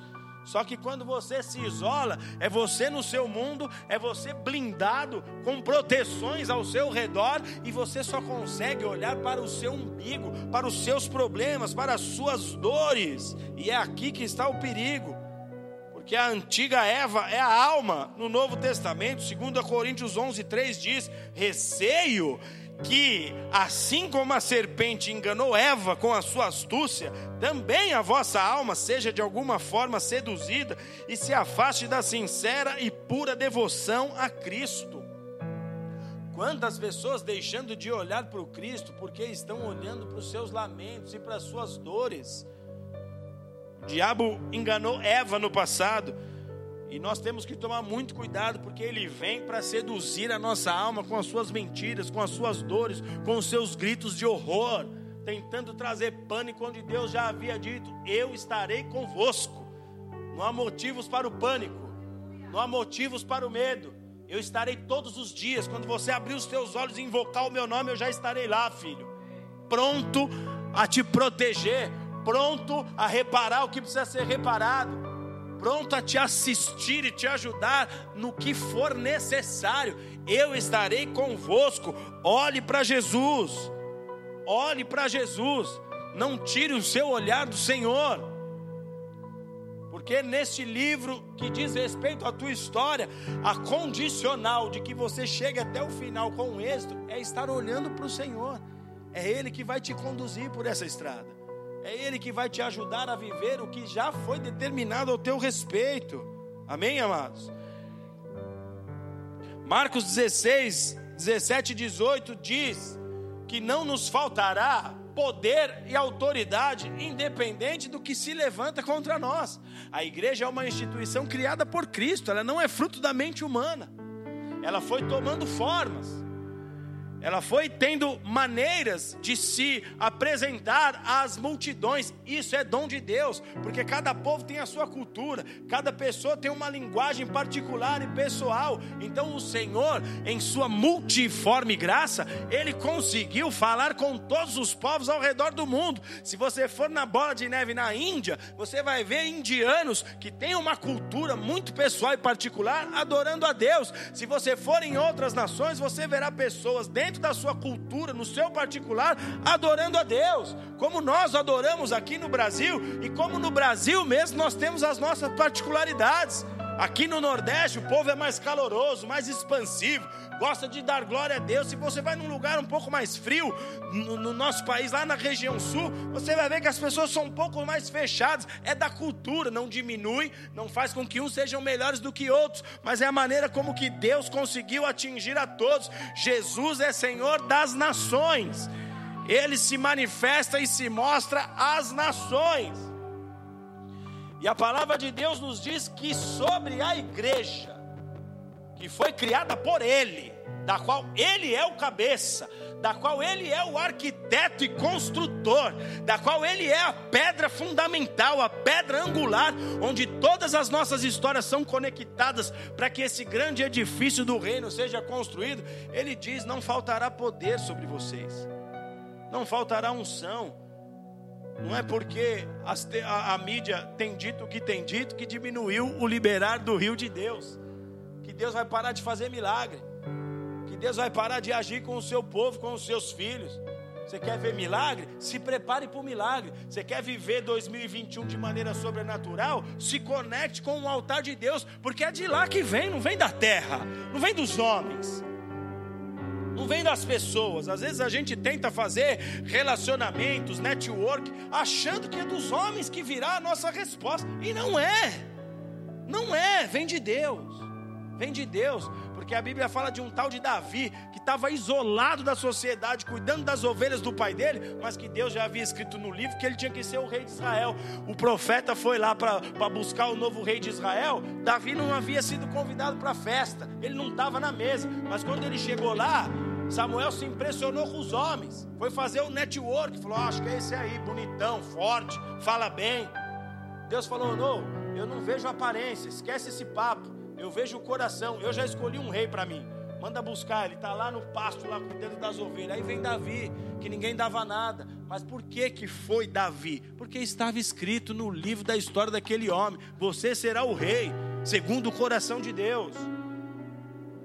Só que quando você se isola, é você no seu mundo, é você blindado com proteções ao seu redor e você só consegue olhar para o seu umbigo, para os seus problemas, para as suas dores. E é aqui que está o perigo. Porque a antiga Eva é a alma. No Novo Testamento, 2 Coríntios 11, 3 diz: receio que, assim como a serpente enganou Eva com a sua astúcia, também a vossa alma seja de alguma forma seduzida e se afaste da sincera e pura devoção a Cristo. Quantas pessoas deixando de olhar para o Cristo porque estão olhando para os seus lamentos e para as suas dores? O diabo enganou Eva no passado e nós temos que tomar muito cuidado, porque ele vem para seduzir a nossa alma com as suas mentiras, com as suas dores, com os seus gritos de horror, tentando trazer pânico onde Deus já havia dito: Eu estarei convosco. Não há motivos para o pânico, não há motivos para o medo. Eu estarei todos os dias. Quando você abrir os teus olhos e invocar o meu nome, eu já estarei lá, filho. pronto a te proteger, pronto a reparar o que precisa ser reparado, pronto a te assistir e te ajudar no que for necessário. Eu estarei convosco. Olhe para Jesus. Olhe para Jesus. Não tire o seu olhar do Senhor. Porque neste livro que diz respeito à tua história, a condicional de que você chegue até o final com êxito é estar olhando para o Senhor. É Ele que vai te conduzir por essa estrada. É Ele que vai te ajudar a viver o que já foi determinado ao teu respeito. Amém, amados? Marcos 16, 17 e 18 diz que não nos faltará poder e autoridade, independente do que se levanta contra nós. A igreja é uma instituição criada por Cristo, ela não é fruto da mente humana, ela foi tomando formas. Ela foi tendo maneiras de se apresentar às multidões. Isso é dom de Deus, porque cada povo tem a sua cultura, cada pessoa tem uma linguagem particular e pessoal. Então o Senhor, em sua multiforme graça, ele conseguiu falar com todos os povos ao redor do mundo. Se você for na bola de neve na Índia, você vai ver indianos que têm uma cultura muito pessoal e particular adorando a Deus. Se você for em outras nações, você verá pessoas dentro dentro da sua cultura, no seu particular, adorando a Deus, como nós adoramos aqui no Brasil e como no Brasil mesmo nós temos as nossas particularidades. Aqui no Nordeste o povo é mais caloroso, mais expansivo, gosta de dar glória a Deus. Se você vai num lugar um pouco mais frio, no, no, nosso país, lá na região sul, você vai ver que as pessoas são um pouco mais fechadas. É da cultura, não diminui, não faz com que uns sejam melhores do que outros, mas é a maneira como que Deus conseguiu atingir a todos. Jesus é Senhor das nações. Ele se manifesta e se mostra às nações. E a palavra de Deus nos diz que sobre a igreja, que foi criada por Ele, da qual Ele é o cabeça, da qual Ele é o arquiteto e construtor, da qual Ele é a pedra fundamental, a pedra angular, onde todas as nossas histórias são conectadas para que esse grande edifício do reino seja construído. Ele diz: não faltará poder sobre vocês, não faltará unção não é porque a, a, mídia tem dito o que tem dito que diminuiu o liberar do rio de Deus. Que Deus vai parar de fazer milagre. Que Deus vai parar de agir com o seu povo, com os seus filhos. Você quer ver milagre? Se prepare para o milagre. Você quer viver 2021 de maneira sobrenatural? Se conecte com o altar de Deus, porque é de lá que vem, não vem da terra, não vem dos homens não vem das pessoas. Às vezes a gente tenta fazer relacionamentos, network, achando que é dos homens que virá a nossa resposta. E não é. Não é, vem de Deus. Vem de Deus, porque a Bíblia fala de um tal de Davi que estava isolado da sociedade, cuidando das ovelhas do pai dele, mas que Deus já havia escrito no livro que ele tinha que ser o rei de Israel. O profeta foi lá para buscar o novo rei de Israel. Davi não havia sido convidado para a festa, ele não estava na mesa, mas quando ele chegou lá, Samuel se impressionou com os homens, foi fazer o network, falou: oh, Acho que é esse aí, bonitão, forte, fala bem. Deus falou: Não, eu não vejo aparência, esquece esse papo, eu vejo o coração. Eu já escolhi um rei para mim, manda buscar. Ele está lá no pasto, lá cuidando das ovelhas. Aí vem Davi, que ninguém dava nada. Mas por que, que foi Davi? Porque estava escrito no livro da história daquele homem: Você será o rei, segundo o coração de Deus.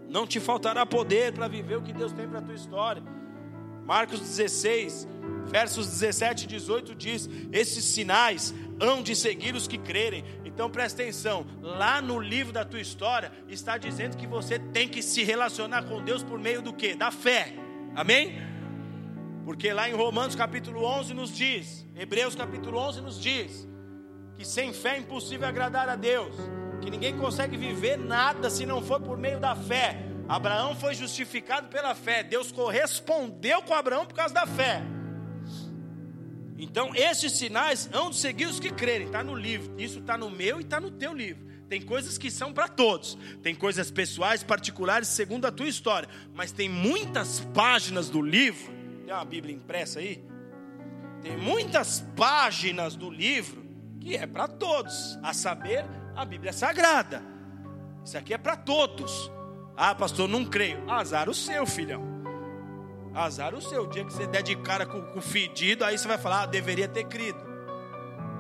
Não te faltará poder para viver o que Deus tem para a tua história. Marcos 16, versos 17 e 18 diz: Esses sinais hão de seguir os que crerem. Então presta atenção, lá no livro da tua história está dizendo que você tem que se relacionar com Deus por meio do que? Da fé. Amém? Porque lá em Romanos capítulo 11 nos diz, Hebreus capítulo 11 nos diz, que sem fé é impossível agradar a Deus que ninguém consegue viver nada se não for por meio da fé. Abraão foi justificado pela fé, Deus correspondeu com Abraão por causa da fé. Então, esses sinais hão de seguir os que crerem, está no livro, isso está no meu e está no teu livro. Tem coisas que são para todos, tem coisas pessoais, particulares, segundo a tua história, mas tem muitas páginas do livro. Tem uma Bíblia impressa aí? Tem muitas páginas do livro que é para todos, a saber, a Bíblia é sagrada. Isso aqui é para todos. Ah, pastor, não creio. Azar o seu, filhão. Azar o seu. O dia que você der de cara com, o fedido, aí você vai falar, ah, deveria ter crido.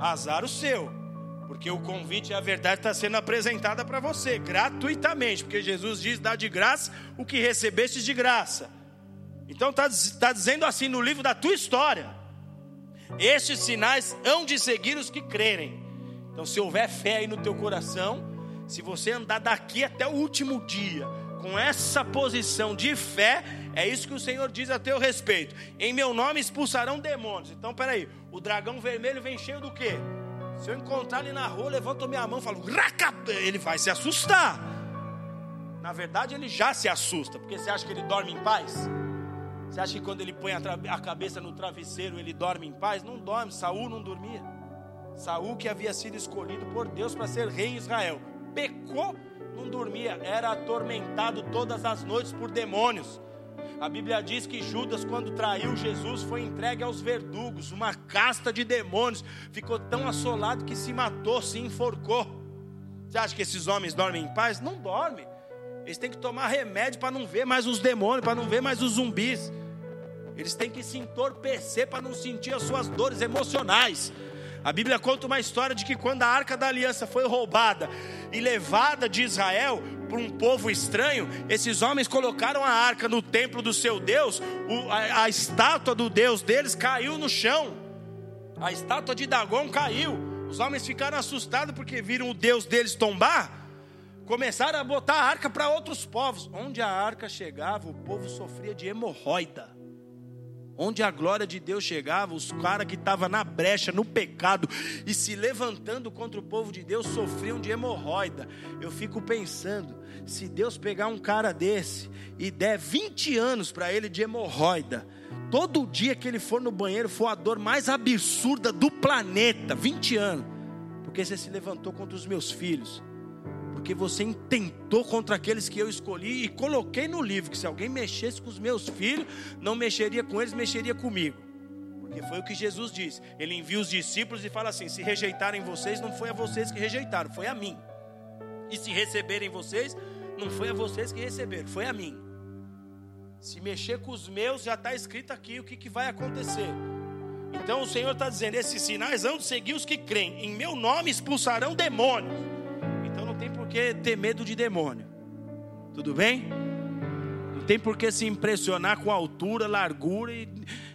Azar o seu. Porque o convite e a verdade está sendo apresentada para você, gratuitamente. Porque Jesus diz: dá de graça o que recebeste de graça. Então está tá dizendo assim no livro da tua história: estes sinais hão de seguir os que crerem. Então, se houver fé aí no teu coração, se você andar daqui até o último dia, com essa posição de fé, é isso que o Senhor diz a teu respeito. Em meu nome expulsarão demônios. Então, peraí, o dragão vermelho vem cheio do quê? Se eu encontrar ele na rua, levanto minha mão e falo, ele vai se assustar. Na verdade, ele já se assusta, porque você acha que ele dorme em paz? Você acha que quando ele põe a, a cabeça no travesseiro, ele dorme em paz? Não dorme, Saul não dormia. Saul que havia sido escolhido por Deus para ser rei em Israel, pecou, não dormia, era atormentado todas as noites por demônios. A Bíblia diz que Judas, quando traiu Jesus, foi entregue aos verdugos, uma casta de demônios, ficou tão assolado que se matou, se enforcou. Você acha que esses homens dormem em paz? Não dormem. Eles têm que tomar remédio para não ver mais os demônios, para não ver mais os zumbis. Eles têm que se entorpecer para não sentir as suas dores emocionais. A Bíblia conta uma história de que quando a arca da aliança foi roubada e levada de Israel por um povo estranho, esses homens colocaram a arca no templo do seu Deus, a, estátua do Deus deles caiu no chão, a estátua de Dagon caiu. Os homens ficaram assustados porque viram o Deus deles tombar. Começaram a botar a arca para outros povos. Onde a arca chegava, o povo sofria de hemorroida. Onde a glória de Deus chegava, os caras que estavam na brecha, no pecado e se levantando contra o povo de Deus sofriam de hemorroida. Eu fico pensando, se Deus pegar um cara desse e der 20 anos para ele de hemorroida, todo dia que ele for no banheiro for a dor mais absurda do planeta, 20 anos, porque você se levantou contra os meus filhos porque você intentou contra aqueles que eu escolhi e coloquei no livro que se alguém mexesse com os meus filhos, não mexeria com eles, mexeria comigo. Porque foi o que Jesus disse. Ele envia os discípulos e fala assim: se rejeitarem vocês, não foi a vocês que rejeitaram, foi a mim. E se receberem vocês, não foi a vocês que receberam, foi a mim. Se mexer com os meus, já está escrito aqui o que, que vai acontecer. Então o Senhor está dizendo: esses sinais vão seguir os que creem. Em meu nome expulsarão demônios não tem por que ter medo de demônio. Tudo bem? Não tem por que se impressionar com altura, largura e,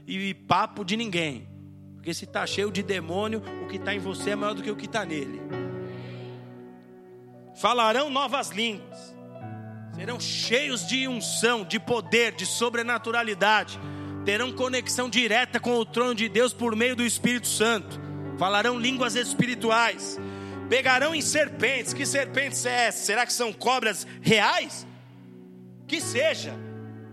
e papo de ninguém. Porque se está cheio de demônio, o que está em você é maior do que o que está nele. Falarão novas línguas. Serão cheios de unção, de poder, de sobrenaturalidade. Terão conexão direta com o trono de Deus por meio do Espírito Santo. Falarão línguas espirituais pegarão em serpentes. Que serpentes é essa? Será que são cobras reais? Que seja.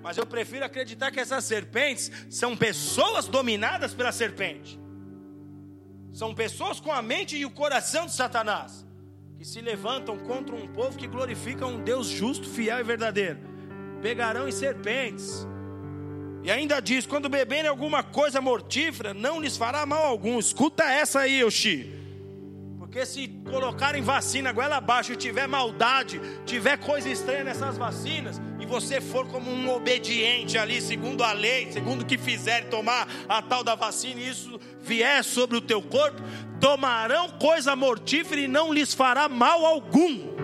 Mas eu prefiro acreditar que essas serpentes são pessoas dominadas pela serpente. São pessoas com a mente e o coração de Satanás que se levantam contra um povo que glorifica um Deus justo, fiel e verdadeiro. Pegarão em serpentes. E ainda diz: quando beberem alguma coisa mortífera, não lhes fará mal algum. Escuta essa aí, Oxi. Porque se colocarem vacina goela abaixo e tiver maldade, tiver coisa estranha nessas vacinas, você for como um obediente ali, segundo a lei, segundo o que fizer, tomar a tal da vacina, e isso vier sobre o teu corpo, tomarão coisa mortífera e não lhes fará mal algum.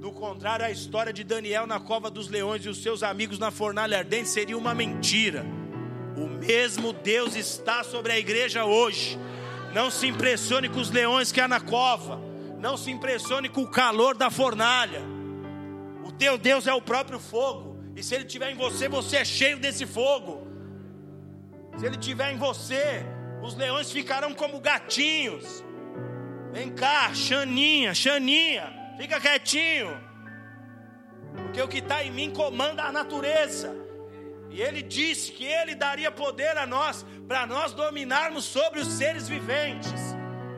Do contrário, a história de Daniel na cova dos leões e os seus amigos na fornalha ardente seria uma mentira. O mesmo Deus está sobre a igreja hoje não se impressione com os leões que há na cova. Não se impressione com o calor da fornalha. Teu Deus é o próprio fogo. E se ele estiver em você, você é cheio desse fogo. Se ele estiver em você, os leões ficarão como gatinhos. Vem cá, Xaninha, Xaninha, fica quietinho. Porque o que está em mim comanda a natureza. E ele disse que ele daria poder a nós, para nós dominarmos sobre os seres viventes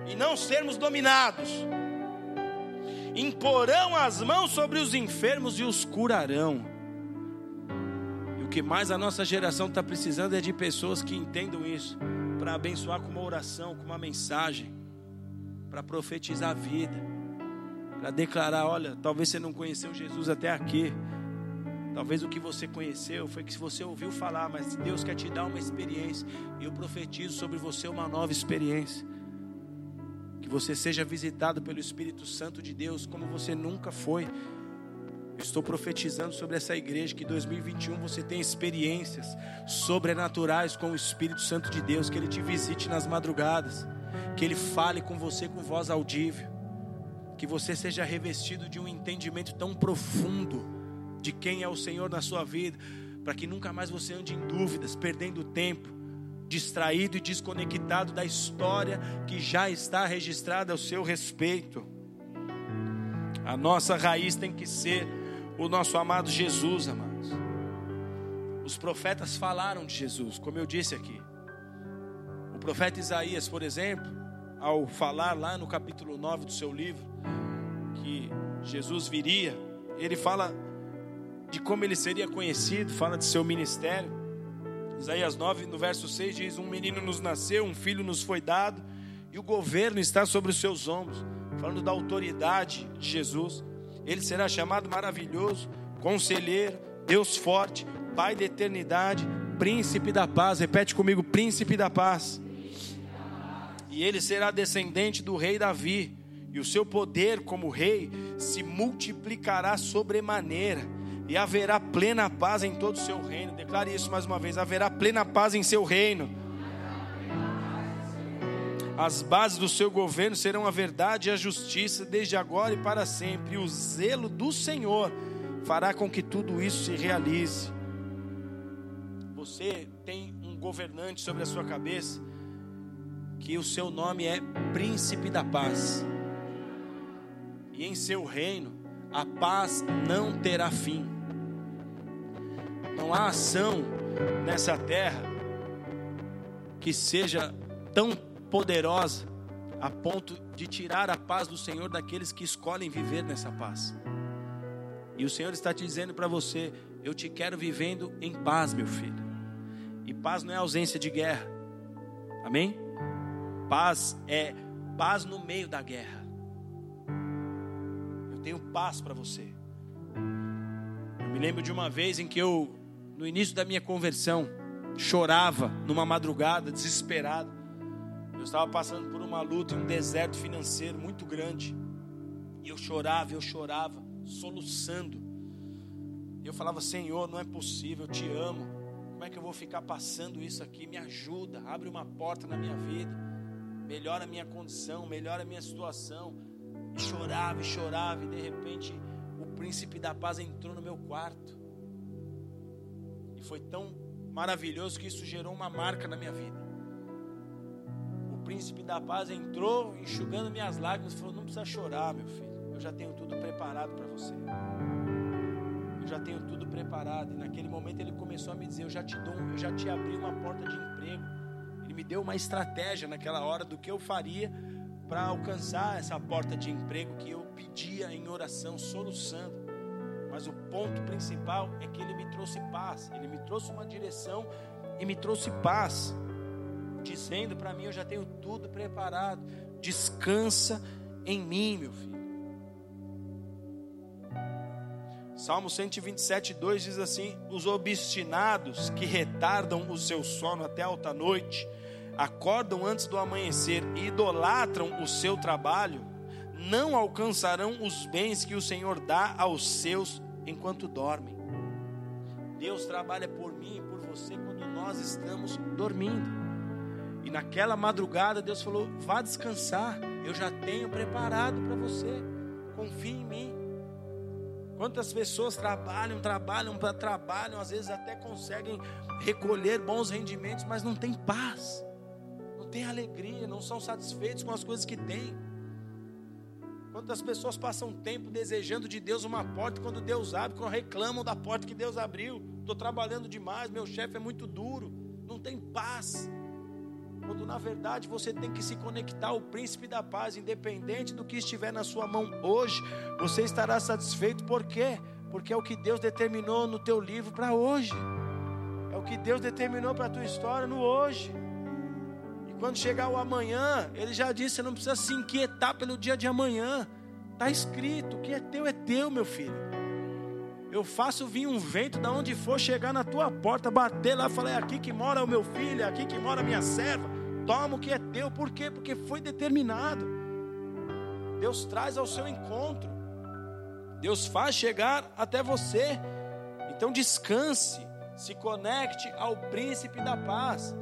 e não sermos dominados. Imporão as mãos sobre os enfermos e os curarão. E o que mais a nossa geração está precisando é de pessoas que entendam isso, para abençoar com uma oração, com uma mensagem, para profetizar a vida, para declarar: olha, talvez você não conheceu Jesus até aqui Talvez o que você conheceu foi que você ouviu falar, mas Deus quer te dar uma experiência. E eu profetizo sobre você uma nova experiência. Você seja visitado pelo Espírito Santo de Deus como você nunca foi. Eu estou profetizando sobre essa igreja que em 2021 você tem experiências sobrenaturais com o Espírito Santo de Deus, que ele te visite nas madrugadas, que ele fale com você com voz audível, que você seja revestido de um entendimento tão profundo de quem é o Senhor na sua vida, para que nunca mais você ande em dúvidas, perdendo tempo, distraído e desconectado da história que já está registrada ao seu respeito. A nossa raiz tem que ser o nosso amado Jesus, amados. Os profetas falaram de Jesus, como eu disse aqui. O profeta Isaías, por exemplo, ao falar lá no capítulo 9 do seu livro, que Jesus viria, ele fala de como ele seria conhecido, fala de seu ministério. Isaías 9, no verso 6 diz: Um menino nos nasceu, um filho nos foi dado, e o governo está sobre os seus ombros. Falando da autoridade de Jesus. Ele será chamado maravilhoso, conselheiro, Deus forte, Pai da eternidade, príncipe da paz. Repete comigo: príncipe da paz. E ele será descendente do rei Davi, e o seu poder como rei se multiplicará sobremaneira e haverá plena paz em todo o seu reino. Declare isso mais uma vez: haverá plena paz em seu reino. As bases do seu governo serão a verdade e a justiça, desde agora e para sempre. E o zelo do Senhor fará com que tudo isso se realize. Você tem um governante sobre a sua cabeça, que o seu nome é Príncipe da Paz. E em seu reino, a paz não terá fim. Não há ação nessa terra que seja tão poderosa a ponto de tirar a paz do Senhor daqueles que escolhem viver nessa paz. E o Senhor está te dizendo para você: Eu te quero vivendo em paz, meu filho. E paz não é ausência de guerra. Amém? Paz é paz no meio da guerra. Eu tenho paz para você. Eu me lembro de uma vez em que eu no início da minha conversão, chorava numa madrugada, desesperado. Eu estava passando por uma luta, um deserto financeiro muito grande. E eu chorava, eu chorava, soluçando. Eu falava: Senhor, não é possível, eu te amo. Como é que eu vou ficar passando isso aqui? Me ajuda, abre uma porta na minha vida, melhora a minha condição, melhora a minha situação. E chorava e chorava, e de repente o príncipe da paz entrou no meu quarto. E foi tão maravilhoso que isso gerou uma marca na minha vida. O príncipe da paz entrou, enxugando minhas lágrimas, falou: Não precisa chorar, meu filho. Eu já tenho tudo preparado para você. Eu já tenho tudo preparado. E naquele momento ele começou a me dizer: Eu já te dou, eu já te abri uma porta de emprego. Ele me deu uma estratégia naquela hora do que eu faria para alcançar essa porta de emprego que eu pedia em oração, soluçando. Mas o ponto principal é que ele me trouxe paz, ele me trouxe uma direção e me trouxe paz, dizendo para mim: Eu já tenho tudo preparado, descansa em mim, meu filho. Salmo 127, 2 diz assim: Os obstinados que retardam o seu sono até alta noite, acordam antes do amanhecer e idolatram o seu trabalho, não alcançarão os bens que o Senhor dá aos seus enquanto dormem. Deus trabalha por mim e por você quando nós estamos dormindo. E naquela madrugada Deus falou: vá descansar, eu já tenho preparado para você. Confie em mim. Quantas pessoas trabalham, trabalham, trabalham, às vezes até conseguem recolher bons rendimentos, mas não tem paz, não tem alegria, não são satisfeitos com as coisas que têm. Quantas pessoas passam tempo desejando de Deus uma porta, quando Deus abre, quando reclamam da porta que Deus abriu. Estou trabalhando demais, meu chefe é muito duro, não tem paz. Quando na verdade você tem que se conectar ao príncipe da paz, independente do que estiver na sua mão hoje, você estará satisfeito, por quê? Porque é o que Deus determinou no teu livro para hoje, é o que Deus determinou para a tua história no hoje. Quando chegar o amanhã, ele já disse: você não precisa se inquietar pelo dia de amanhã. Está escrito: o que é teu é teu, meu filho. Eu faço vir um vento da onde for chegar na tua porta, bater lá, falar: é aqui que mora o meu filho, é aqui que mora a minha serva. Toma o que é teu, por quê? Porque foi determinado. Deus traz ao seu encontro, Deus faz chegar até você. Então descanse, se conecte ao príncipe da paz,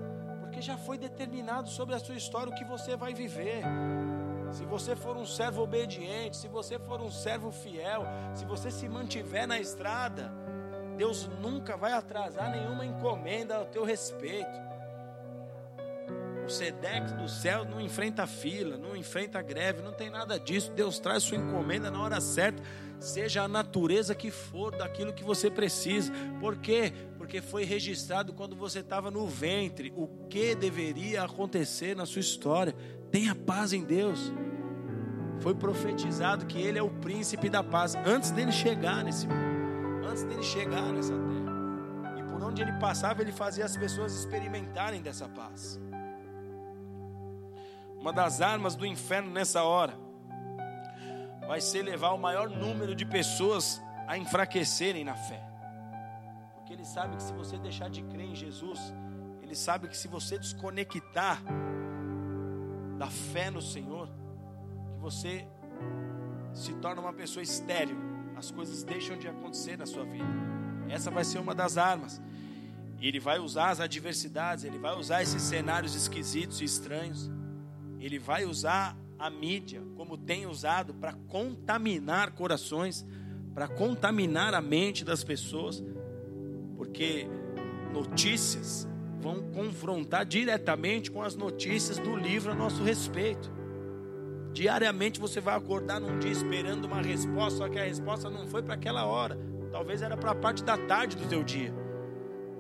porque já foi determinado sobre a sua história o que você vai viver. Se você for um servo obediente, se você for um servo fiel, se você se mantiver na estrada, Deus nunca vai atrasar nenhuma encomenda ao teu respeito. O Sedex do céu não enfrenta fila, não enfrenta greve, não tem nada disso. Deus traz sua encomenda na hora certa, seja a natureza que for daquilo que você precisa. Por quê? Porque foi registrado quando você estava no ventre o que deveria acontecer na sua história. Tenha paz em Deus. Foi profetizado que Ele é o príncipe da paz antes dele chegar nesse mundo, antes dele chegar nessa terra. E por onde ele passava, ele fazia as pessoas experimentarem dessa paz. Uma das armas do inferno nessa hora vai ser levar o maior número de pessoas a enfraquecerem na fé. Porque ele sabe que se você deixar de crer em Jesus, ele sabe que se você desconectar da fé no Senhor, que você se torna uma pessoa estéril, as coisas deixam de acontecer na sua vida. Essa vai ser uma das armas. Ele vai usar as adversidades, ele vai usar esses cenários esquisitos e estranhos. Ele vai usar a mídia, como tem usado, para contaminar corações, para contaminar a mente das pessoas, porque notícias vão confrontar diretamente com as notícias do livro a nosso respeito. Diariamente você vai acordar num dia esperando uma resposta, só que a resposta não foi para aquela hora, talvez era para a parte da tarde do teu dia.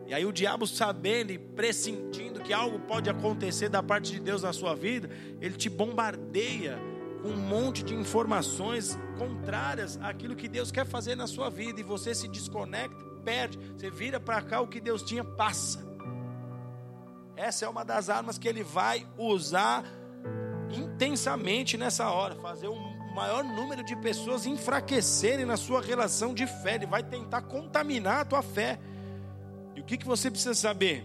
E aí o diabo sabendo e pressentindo que algo pode acontecer da parte de Deus na sua vida, ele te bombardeia com um monte de informações contrárias àquilo que Deus quer fazer na sua vida e você se desconecta, perde, você vira para cá o que Deus tinha passa. Essa é uma das armas que ele vai usar intensamente nessa hora, fazer um maior número de pessoas enfraquecerem na sua relação de fé. Ele vai tentar contaminar a tua fé. E o que, que você precisa saber?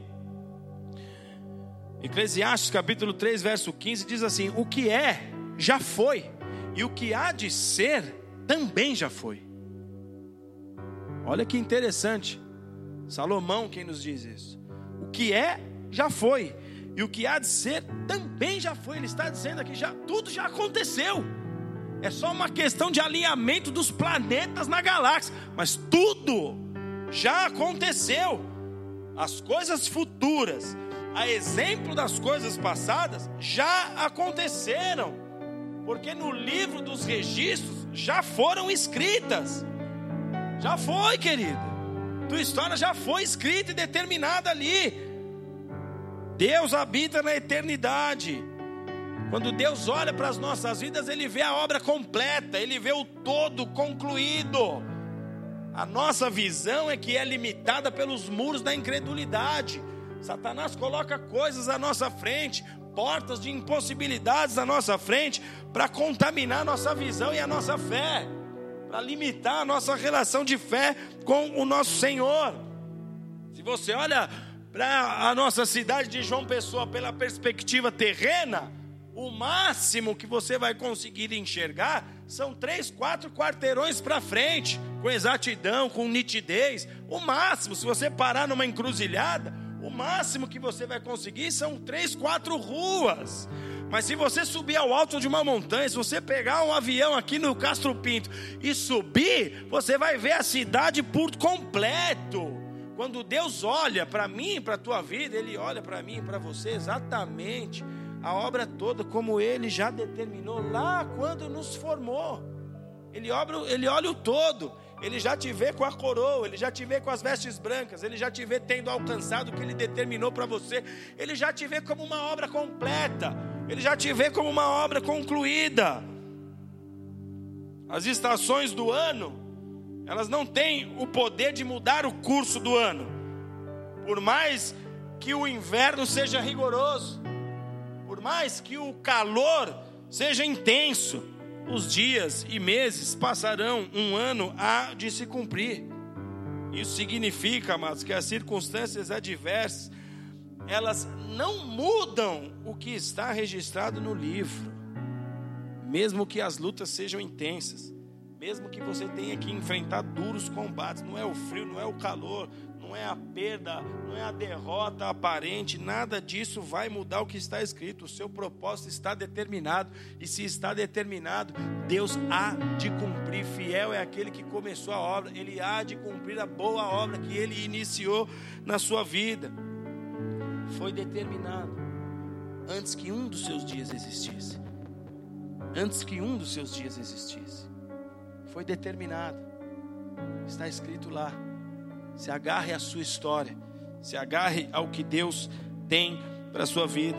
Eclesiastes capítulo 3, verso 15 diz assim: O que é, já foi, e o que há de ser, também já foi. Olha que interessante. Salomão quem nos diz isso. O que é, já foi. E o que há de ser também já foi. Ele está dizendo aqui, já tudo já aconteceu. É só uma questão de alinhamento dos planetas na galáxia, mas tudo já aconteceu. As coisas futuras, a exemplo das coisas passadas, já aconteceram. Porque no livro dos registros já foram escritas. Já foi, querido. Tua história já foi escrita e determinada ali. Deus habita na eternidade. Quando Deus olha para as nossas vidas, Ele vê a obra completa, Ele vê o todo concluído. A nossa visão é que é limitada pelos muros da incredulidade. Satanás coloca coisas à nossa frente, portas de impossibilidades à nossa frente, para contaminar nossa visão e a nossa fé, para limitar a nossa relação de fé com o nosso Senhor. Se você olha para a nossa cidade de João Pessoa pela perspectiva terrena, o máximo que você vai conseguir enxergar são três, quatro quarteirões para frente, com exatidão, com nitidez. O máximo, se você parar numa encruzilhada, o máximo que você vai conseguir são três, quatro ruas. Mas se você subir ao alto de uma montanha, se você pegar um avião aqui no Castro Pinto e subir, você vai ver a cidade por completo. Quando Deus olha para mim, para a tua vida, Ele olha para mim, para você exatamente a obra toda como Ele já determinou lá quando nos formou. Ele, obra, ele olha o todo, Ele já te vê com a coroa, Ele já te vê com as vestes brancas, Ele já te vê tendo alcançado o que Ele determinou para você, Ele já te vê como uma obra completa, Ele já te vê como uma obra concluída. As estações do ano elas não têm o poder de mudar o curso do ano. Por mais que o inverno seja rigoroso, por mais que o calor seja intenso, os dias e meses passarão, um ano há de se cumprir. Isso significa, amados, que as circunstâncias adversas, elas não mudam o que está registrado no livro, mesmo que as lutas sejam intensas, mesmo que você tenha que enfrentar duros combates, não é o frio, não é o calor, não é a perda, não é a derrota aparente, nada disso vai mudar o que está escrito. O seu propósito está determinado, e se está determinado, Deus há de cumprir. Fiel é aquele que começou a obra, ele há de cumprir a boa obra que ele iniciou na sua vida. Foi determinado antes que um dos seus dias existisse. Antes que um dos seus dias existisse. Foi determinado. Está escrito lá. Se agarre à sua história. Se agarre ao que Deus tem para a sua vida.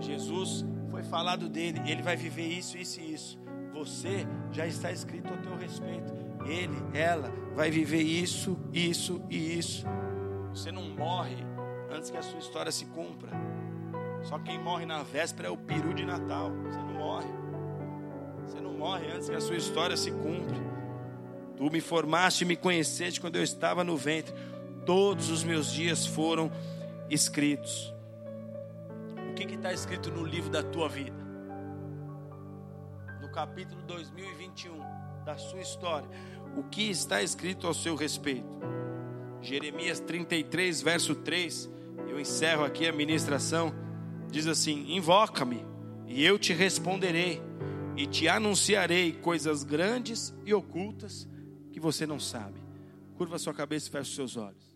Jesus foi falado dele, ele vai viver isso, isso e isso. Você já está escrito ao teu respeito. Ele, ela vai viver isso, isso e isso. Você não morre antes que a sua história se cumpra. Só quem morre na véspera é o peru de Natal. Você não morre. Você não morre antes que a sua história se cumpra. Tu me formaste e me conheceste quando eu estava no ventre. Todos os meus dias foram escritos. O que está escrito no livro da tua vida? No capítulo 2021 da sua história. O que está escrito ao seu respeito? Jeremias 33, verso 3. Eu encerro aqui a ministração. Diz assim: Invoca-me, e eu te responderei, e te anunciarei coisas grandes e ocultas que você não sabe. Curva sua cabeça e feche seus olhos.